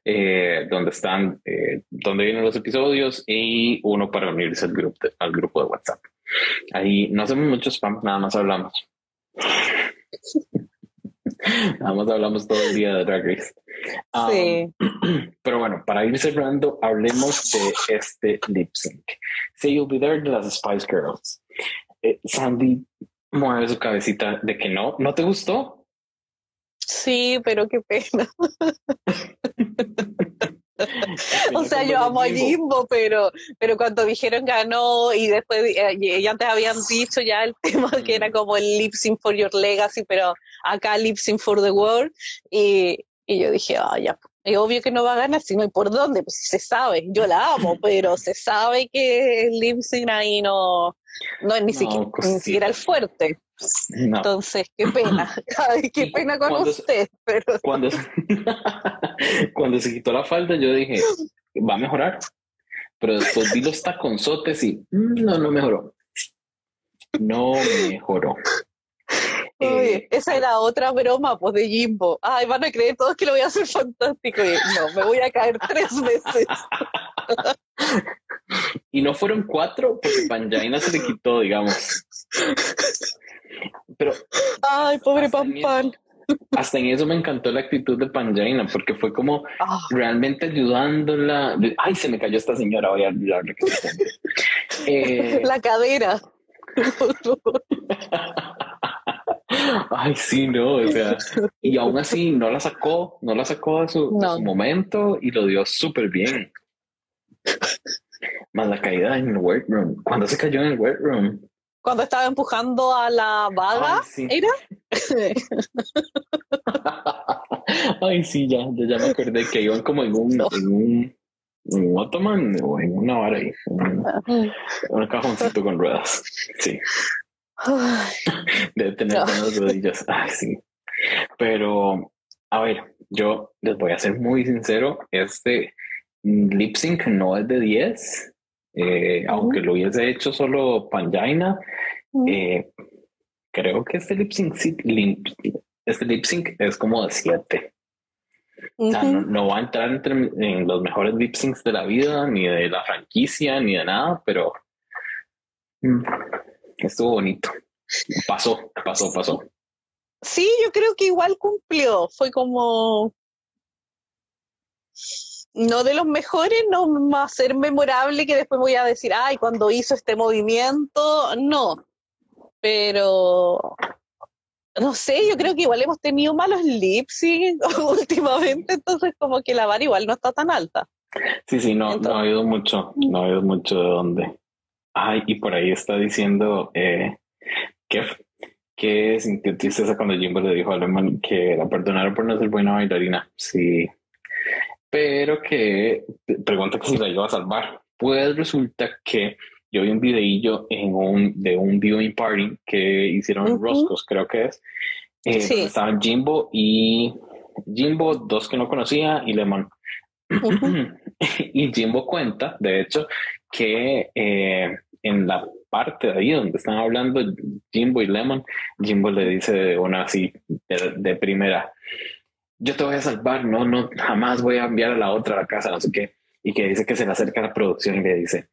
eh, donde están, eh, donde vienen los episodios y uno para unirse al grupo de, al grupo de WhatsApp. Ahí no hacemos mucho spam, nada más hablamos. Nada más hablamos todo el día de Drag Race. sí. *clears throat* Pero bueno, para ir cerrando, hablemos de este lip sync. Say You'll Be There de las Spice Girls. Eh, Sandy mueve su cabecita de que no. ¿No te gustó? Sí, pero qué pena. *laughs* *laughs* o sea, yo amo a Jimbo, pero, pero cuando dijeron ganó y después, eh, y antes habían dicho ya el *laughs* tema que era mm. como el lip sync for your legacy, pero acá lip sync for the world, y, y yo dije, ah, ya, es obvio que no va a ganar, si no hay por dónde, pues se sabe, yo la amo, *laughs* pero se sabe que el lip ahí no, no es ni, siquiera, el fuerte. Entonces, qué pena, *laughs* qué pena con usted. Pero... *laughs* Cuando, *laughs* cuando se quitó la falda, yo dije, va a mejorar. Pero después vi los taconzotes y mm, no, no mejoró. No mejoró. Eh, esa era otra broma, pues, de Jimbo. Ay, van a creer todos que lo voy a hacer fantástico. no, me voy a caer tres veces. y no fueron cuatro, porque Panjaina se le quitó, digamos. Pero. Ay, pobre Pan Pan. Hasta en eso me encantó la actitud de Panjaina, porque fue como ah. realmente ayudándola. Ay, se me cayó esta señora, voy a eh, La cadera Ay, sí, no, o sea, y aún así no la sacó, no la sacó de su, No. su momento y lo dio súper bien. Más la caída en el workroom. Cuando se cayó en el workroom. Cuando estaba empujando a la vaga, Ay, sí. ¿era? *laughs* Ay, sí, ya, ya, me acordé que iban como en un, en un, en un ottoman o en una vara ahí, un, un cajoncito con ruedas. Sí, debe tener No. buenas rodillas. Ay, *laughs* sí. Pero, a ver, yo les voy a ser muy sincero, este lip sync no es de 10, eh, aunque lo hubiese hecho solo Panjaina, eh, creo que este lip sync, lip, este lip sync es como de 7. O sea, no, ujú. no va a entrar entre, en los mejores lip syncs de la vida, ni de la franquicia, ni de nada, pero mm, estuvo bonito. Pasó, pasó, pasó. Sí, yo creo que igual cumplió. Fue como. No de los mejores, no va a ser memorable que después voy a decir, ay, cuando hizo este movimiento, no. Pero. No sé, yo creo que igual hemos tenido malos lip sync *laughs* últimamente, entonces como que la vara igual no está tan alta. Sí, sí, no, no ha habido mucho, no ha habido mucho de dónde. Ay, y por ahí está diciendo eh, que, que sintió tristeza cuando Jimbo le dijo a Lemon que la perdonara por no ser buena bailarina. Sí, pero que pregunta que si la iba a salvar. Pues resulta que yo vi un videillo en un, de un viewing party que hicieron en. Roscos, creo que es. eh, Sí. estaban Jimbo y Jimbo, dos que no conocía, y Lemon. *clears throat* Y Jimbo cuenta, de hecho, que eh, en la parte de ahí donde están hablando Jimbo y Lemon, Jimbo le dice de una así de, de primera, yo te voy a salvar, no, no, jamás voy a enviar a la otra a la casa, no sé qué, y que dice que se le acerca a la producción y le dice,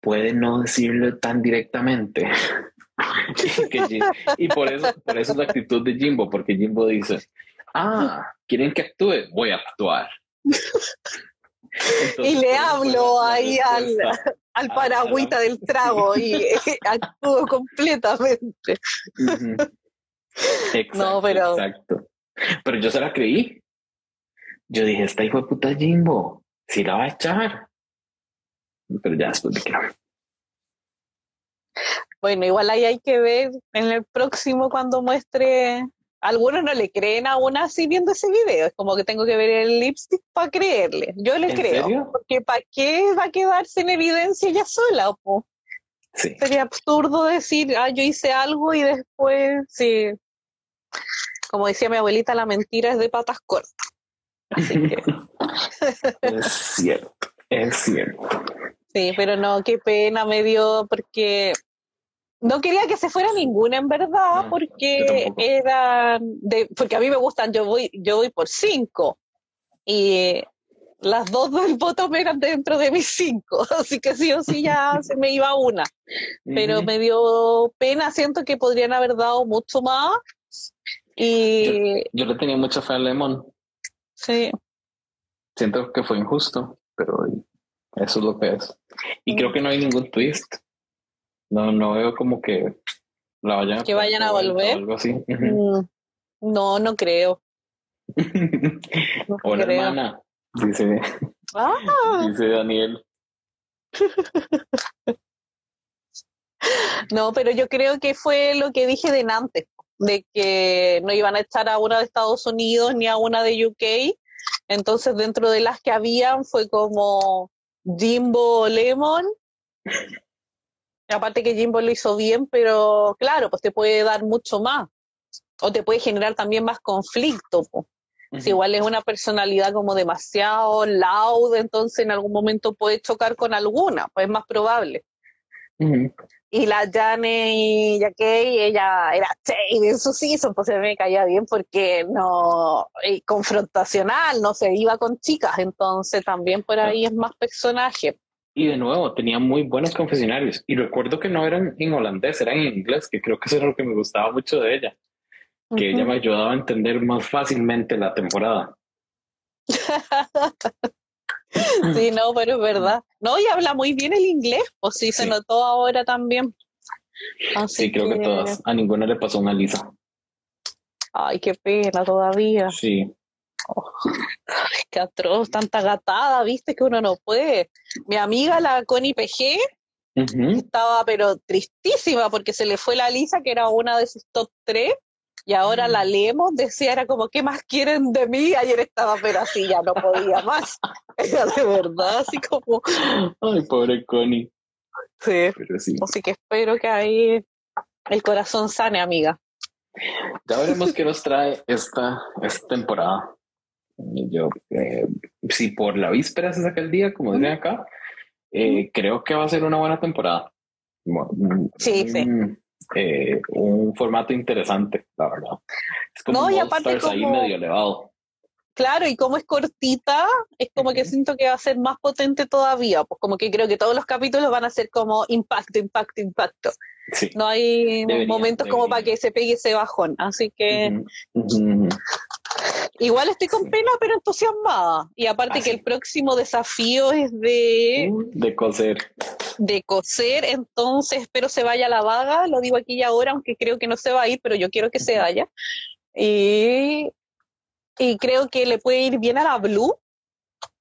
puede no decirlo tan directamente. *laughs* y, por eso, por eso es la actitud de Jimbo, porque Jimbo dice, ah, quieren que actúe, voy a actuar. Entonces, Y le hablo ahí al-. Al paragüita del trago y *laughs* actúo completamente. Exacto, No, pero- exacto. Pero yo se la creí. Yo dije, esta hijo de puta Jimbo, si la va a echar. Pero ya después de que no. Bueno, igual ahí hay que ver en el próximo cuando muestre. Algunos no le creen aún así viendo ese video. Es como que tengo que ver el lipstick para creerle. Yo le ¿En creo. serio? Porque ¿para qué va a quedarse en evidencia ella sola? po? Sí. Sería absurdo decir, ah, yo hice algo y después, sí. Como decía mi abuelita, la mentira es de patas cortas. Así que, *laughs* Es cierto, es cierto. sí, pero no, qué pena me dio porque no quería que se fuera ninguna en verdad, No, porque eran de, porque a mí me gustan, yo voy, yo voy por cinco. Y las dos del bottom eran dentro de mis cinco, *laughs* así que sí o sí ya se me iba una. pero me dio pena, siento que podrían haber dado mucho más. Y Yo le tenía mucha fe a Lemon. sí, Siento que fue injusto, pero eso es lo que es. Y creo que no hay ningún twist. No, no veo como que la vayan a Que vayan a o volver. algo así. Mm, no, no creo. *laughs* No Hola, creo. hermana. Dice, Ah, dice Daniel. *laughs* no, pero yo creo que fue lo que dije de antes, de que no iban a echar a una de Estados Unidos ni a una de UK. Entonces, dentro de las que habían fue como Jimbo Lemon. Aparte que Jimbo lo hizo bien, pero claro, pues te puede dar mucho más. O te puede generar también más conflicto. po. Si igual es una personalidad como demasiado loud, entonces en algún momento puede chocar con alguna, pues es más probable. Y la Jane y Jackie, ella era shade en su season, pues mí me caía bien porque no, y confrontacional, no se iba con chicas, entonces también por ahí es más personaje. Y de nuevo, tenía muy buenos confesionarios. Y recuerdo que no eran en holandés, eran en inglés, que creo que eso era lo que me gustaba mucho de ella. Que ella Ujú. me ayudaba a entender más fácilmente la temporada. *laughs* Sí, no, pero es verdad. No, y habla muy bien el inglés, pues sí, se notó ahora también. sí, creo que... todas. A ninguna le pasó una lisa. Ay, qué pena todavía. Sí. Oh, qué atroz, tanta gatada, viste que uno no puede. Mi amiga, la Connie PG, estaba pero tristísima porque se le fue la Lisa, que era una de sus top tres, y ahora la mm. leemos, decía, era como, ¿qué más quieren de mí? Ayer estaba pero así, ya no podía más. *laughs* Era de verdad, así como... Ay, pobre Connie. Sí, Así que espero que ahí el corazón sane, amiga. Ya veremos qué nos trae esta, esta temporada. Yo, eh, si por la víspera se saca el día, como dicen acá, eh, creo que va a ser una buena temporada. sí, sí. Eh, un formato interesante, la verdad. Es como no, y aparte como... ahí medio elevado. Claro, y como es cortita, es como que siento que va a ser más potente todavía, pues como que creo que todos los capítulos van a ser como impacto, impacto, impacto. No hay momentos como para que se pegue ese bajón, así que igual estoy con pena, pero entusiasmada. Y aparte que el próximo desafío es de... Uh, de coser. De coser, entonces espero se vaya a la vaga, lo digo aquí y ahora, aunque creo que no se va a ir, pero yo quiero que se vaya. Y y creo que le puede ir bien a la Blue.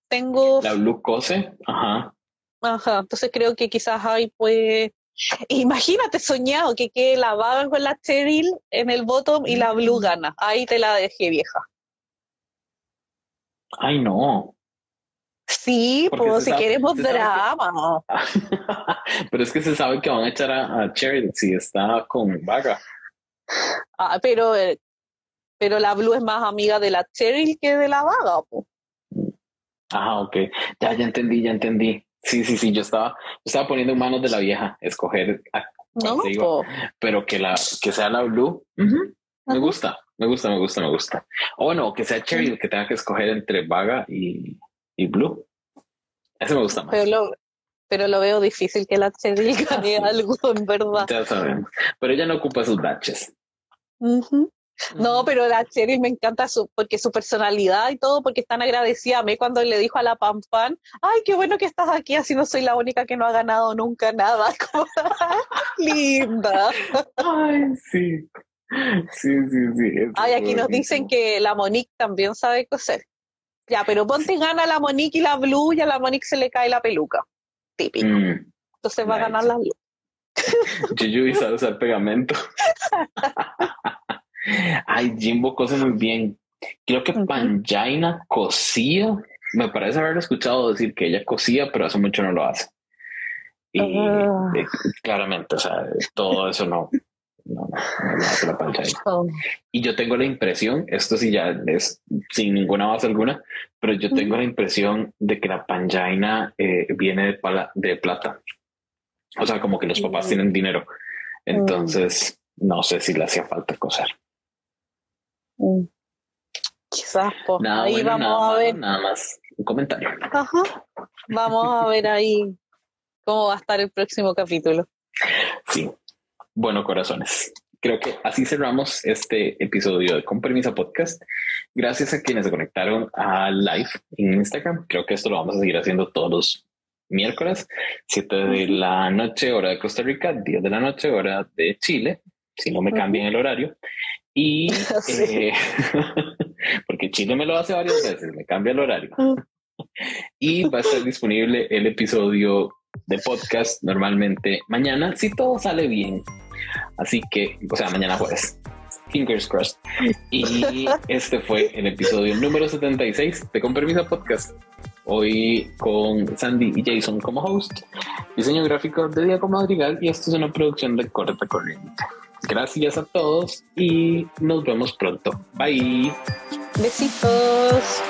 Tengo... La Blue cose, ajá. Ajá, entonces creo que quizás ahí puede... Imagínate soñado que quede la vaga con la Cheryl en el bottom y la Blue mm. gana. Ahí te la dejé vieja. Ay, no. Sí, pues si queremos drama. *laughs* pero es que se sabe que van a echar a, Cheryl si está con vaga. Ah, pero eh, pero la Blue es más amiga de la Cheryl que de la Vaga. Ah, ok. Ya, ya entendí, ya entendí. Sí, sí, sí, yo estaba, yo estaba poniendo en manos de la vieja escoger, no, pero que la que sea la Blue, me gusta, me gusta, me gusta, me gusta. O bueno, que sea Cheryl que tenga que escoger entre Vaga y, y Blue. Ese me gusta más. Pero lo, pero lo veo difícil que la Cheryl gane *laughs* algo, en verdad. Ya saben. Pero ella no ocupa sus batches. No, pero la Cheryl me encanta su, porque su personalidad y todo, porque están agradecida a mí cuando le dijo a la Pan Pan, ay, qué bueno que estás aquí, así no soy la única que no ha ganado nunca nada. *laughs* Linda. Ay, sí. Sí, sí, sí. Ay, aquí nos dicen que la Monique también sabe coser. Ya, pero ponte gana la Monique y la Blue y a la Monique se le cae la peluca. Típico. Mm, Entonces va a ganar la Blue. Yuyu sabe usar pegamento. *laughs* Ay, Jimbo cose muy bien. Creo que Panjaina cosía. Me parece haber escuchado decir que ella cosía, pero hace mucho no lo hace. Y ah. eh, claramente, o sea, todo eso no, no, no, hace la Panjaina. Oh. Y yo tengo la impresión, esto sí ya es sin ninguna base alguna, pero yo tengo la impresión de que la Panjaina eh, viene de, de plata. O sea, como que los papás tienen dinero. Entonces, no sé si le hacía falta coser. Mm. Quizás, pues ahí vamos a ver. Nada más un comentario. Vamos a ver ahí cómo va a estar el próximo capítulo. Sí. Bueno, corazones. Creo que así cerramos este episodio de Con Permisa Podcast. Gracias a quienes se conectaron a live en Instagram. Creo que esto lo vamos a seguir haciendo todos los miércoles, 7 de la noche, hora de Costa Rica, 10 de la noche, hora de Chile, si no me cambian el horario. Y *laughs* eh, *laughs* porque Chile me lo hace varias veces, me cambia el horario. Mm. y va a estar disponible el episodio de podcast normalmente mañana, si todo sale bien. Así que, o sea, mañana jueves. Fingers crossed. Y *laughs* este fue el episodio número 76 de Con Permiso Podcast. Hoy con Sandy y Jason como host, diseño gráfico de Diego Madrigal y esto es una producción de Corta Corriente. Gracias a todos y nos vemos pronto. Bye. Besitos.